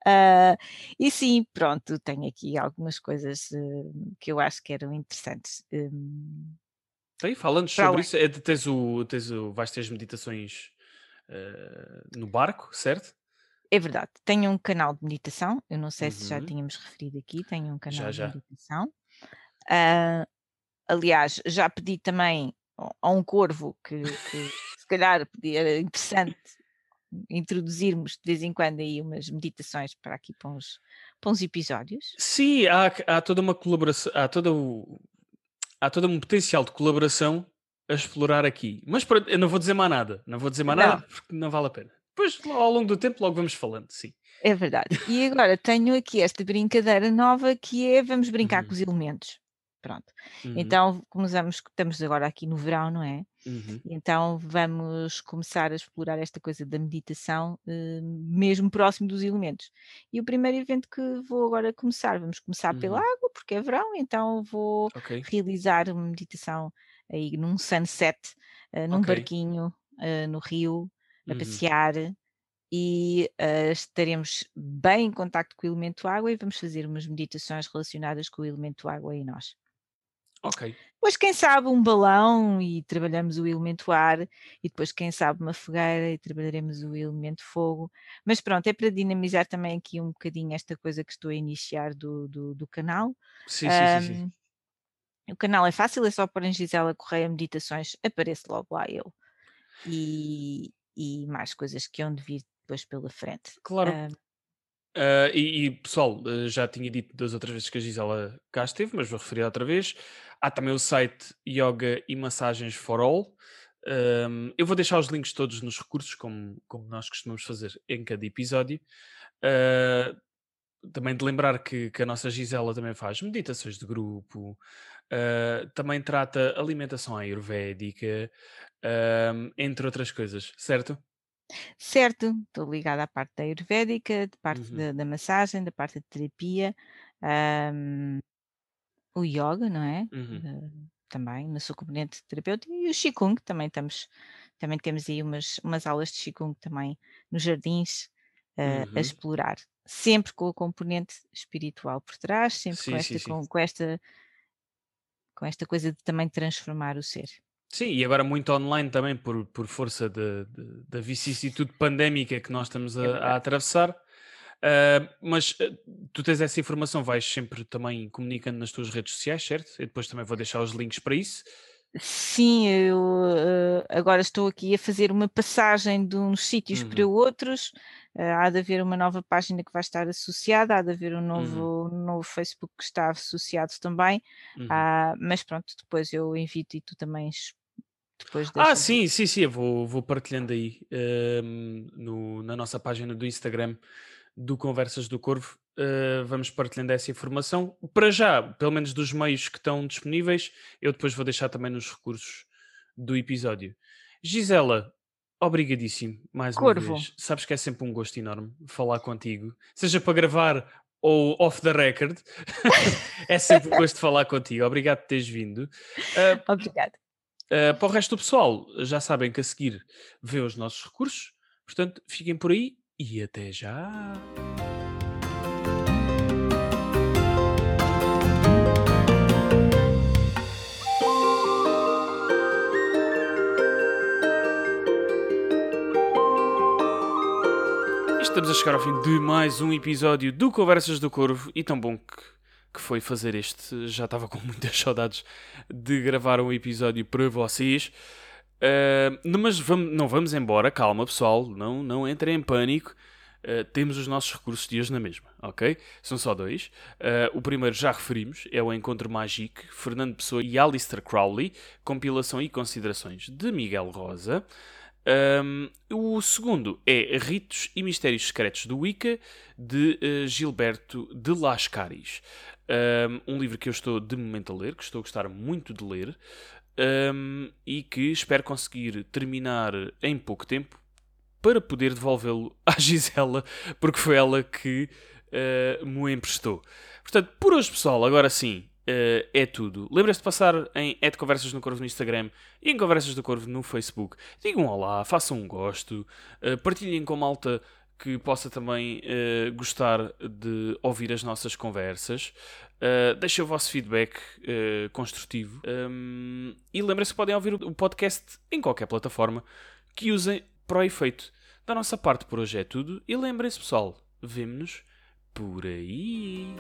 uh, *laughs* e sim, pronto, tenho aqui algumas coisas uh, que eu acho que eram interessantes. Um, então, falando sobre isso, é de, tens o, tens o, vais ter as meditações uh, no barco, certo? É verdade, tenho um canal de meditação, eu não sei se já uhum. tínhamos referido aqui, tenho um canal Já, de já. meditação. Ah, aliás, já pedi também a um corvo que, que se calhar era interessante introduzirmos de vez em quando aí umas meditações para aqui para uns, para uns episódios. Sim, há, há toda uma colaboração, há todo, o, há todo um potencial de colaboração a explorar aqui. Mas eu não vou dizer mais nada, não vou dizer mais Não. nada porque não vale a pena. Depois, ao longo do tempo, logo vamos falando, sim. É verdade. E agora tenho aqui esta brincadeira nova que é vamos brincar com uhum. os elementos. Pronto. Uhum. Então, começamos, estamos agora aqui no verão, não é? Uhum. Então vamos começar a explorar esta coisa da meditação, eh, mesmo próximo dos elementos. E o primeiro evento que vou agora começar, vamos começar pela Uhum. água, porque é verão, então vou Ok. realizar uma meditação aí num sunset, eh, num Ok. barquinho, eh, no rio, a Uhum. passear e eh, estaremos bem em contacto com o elemento água e vamos fazer umas meditações relacionadas com o elemento água e nós. Ok. Depois, quem sabe, um balão e trabalhamos o elemento ar, e depois, quem sabe, uma fogueira e trabalharemos o elemento fogo. Mas pronto, é para dinamizar também aqui um bocadinho esta coisa que estou a iniciar do, do, do canal. Sim, sim, sim, sim. Ahm, o canal é fácil, é só pôr em Gisela Correia Meditações, aparece logo lá eu. E, e mais coisas que hão de vir depois pela frente. Claro. Ahm, Ah, e, e, pessoal, ah, já tinha dito das outras vezes que a Gisela cá esteve, mas vou referir outra vez. Há também o site Yoga e Massagens for All. Ahm, eu vou deixar os links todos nos recursos, como, como nós costumamos fazer em cada episódio. Ah, também de lembrar que, que a nossa Gisela também faz meditações de grupo, ah, também trata alimentação ayurvédica, ahm, entre outras coisas, certo? certo, estou ligada à parte da Ayurvédica, de parte Uhum. da, da massagem, da parte da terapia. ahm, o yoga, não é? Uhum. Eh, também, na sua componente terapêutica, e o Qigong também estamos, também temos aí umas, umas aulas de Qigong também nos jardins a Uhum. explorar, sempre com a componente espiritual por trás, sempre com Sim, sim, esta, sim. com, com esta, com esta coisa de também transformar o ser. Sim, e agora muito online também, por, por força de- de- da vicissitude pandémica que nós estamos a, a atravessar. Ah, mas ah, tu tens essa informação, vais sempre também comunicando nas tuas redes sociais, certo? Eu depois também vou deixar os links para isso. Sim, eu eh, agora estou aqui a fazer uma passagem de uns sítios para Uhum, outros. eh, há de haver uma nova página que vai estar associada, há de haver um uhum, novo, um novo Facebook que está associado também. uhum. Mas pronto, depois eu invito e tu também Ah, sim, sim, sim, eu vou, vou partilhando aí ahm, no- na nossa página do Instagram do Conversas do Corvo. ah, vamos partilhando essa informação. Para já, pelo menos dos meios que estão disponíveis, eu depois vou deixar também nos recursos do episódio. Gisela, obrigadíssimo mais uma Corvo, vez. Sabes que é sempre um gosto enorme falar contigo, seja para gravar ou off the record. *laughs* é sempre um gosto falar contigo. Obrigado por teres vindo. Ah, *laughs* obrigada. Uh, para o resto do pessoal, já sabem que a seguir vê os nossos recursos, portanto, fiquem por aí e até já! Estamos a chegar ao fim de mais um episódio do Conversas do Corvo e tão bom que, que foi fazer este. Já estava com *laughs* muitas saudades de gravar um episódio para vocês. Uh, mas vamos, não vamos embora, calma pessoal, não, não entrem em pânico. Uh, temos os nossos recursos de hoje na mesma, ok? São só dois. Uh, o primeiro já referimos, é o Encontro Magique, Fernando Pessoa e Alistair Crowley, compilação e considerações de Miguel Rosa. Um, o segundo é Ritos e Mistérios Secretos do Wicca, de uh, Gilberto de Lascaris. Um, um livro que eu estou de momento a ler, que estou a gostar muito de ler, um, e que espero conseguir terminar em pouco tempo para poder devolvê-lo *laughs* à Gisela, porque foi ela que uh, me emprestou. Portanto, por hoje, pessoal, agora sim, uh, é tudo. Lembrem-se de passar em Conversas no Corvo no Instagram e em Conversas do Corvo no Facebook. Digam olá, façam um gosto, uh, partilhem com malta que possa também uh, gostar de ouvir as nossas conversas. Uh, o vosso feedback uh, construtivo. Um, e lembrem-se que podem ouvir o podcast em qualquer plataforma que usem para o efeito. Da nossa parte por hoje é tudo. E lembrem-se, pessoal, vemo-nos por aí.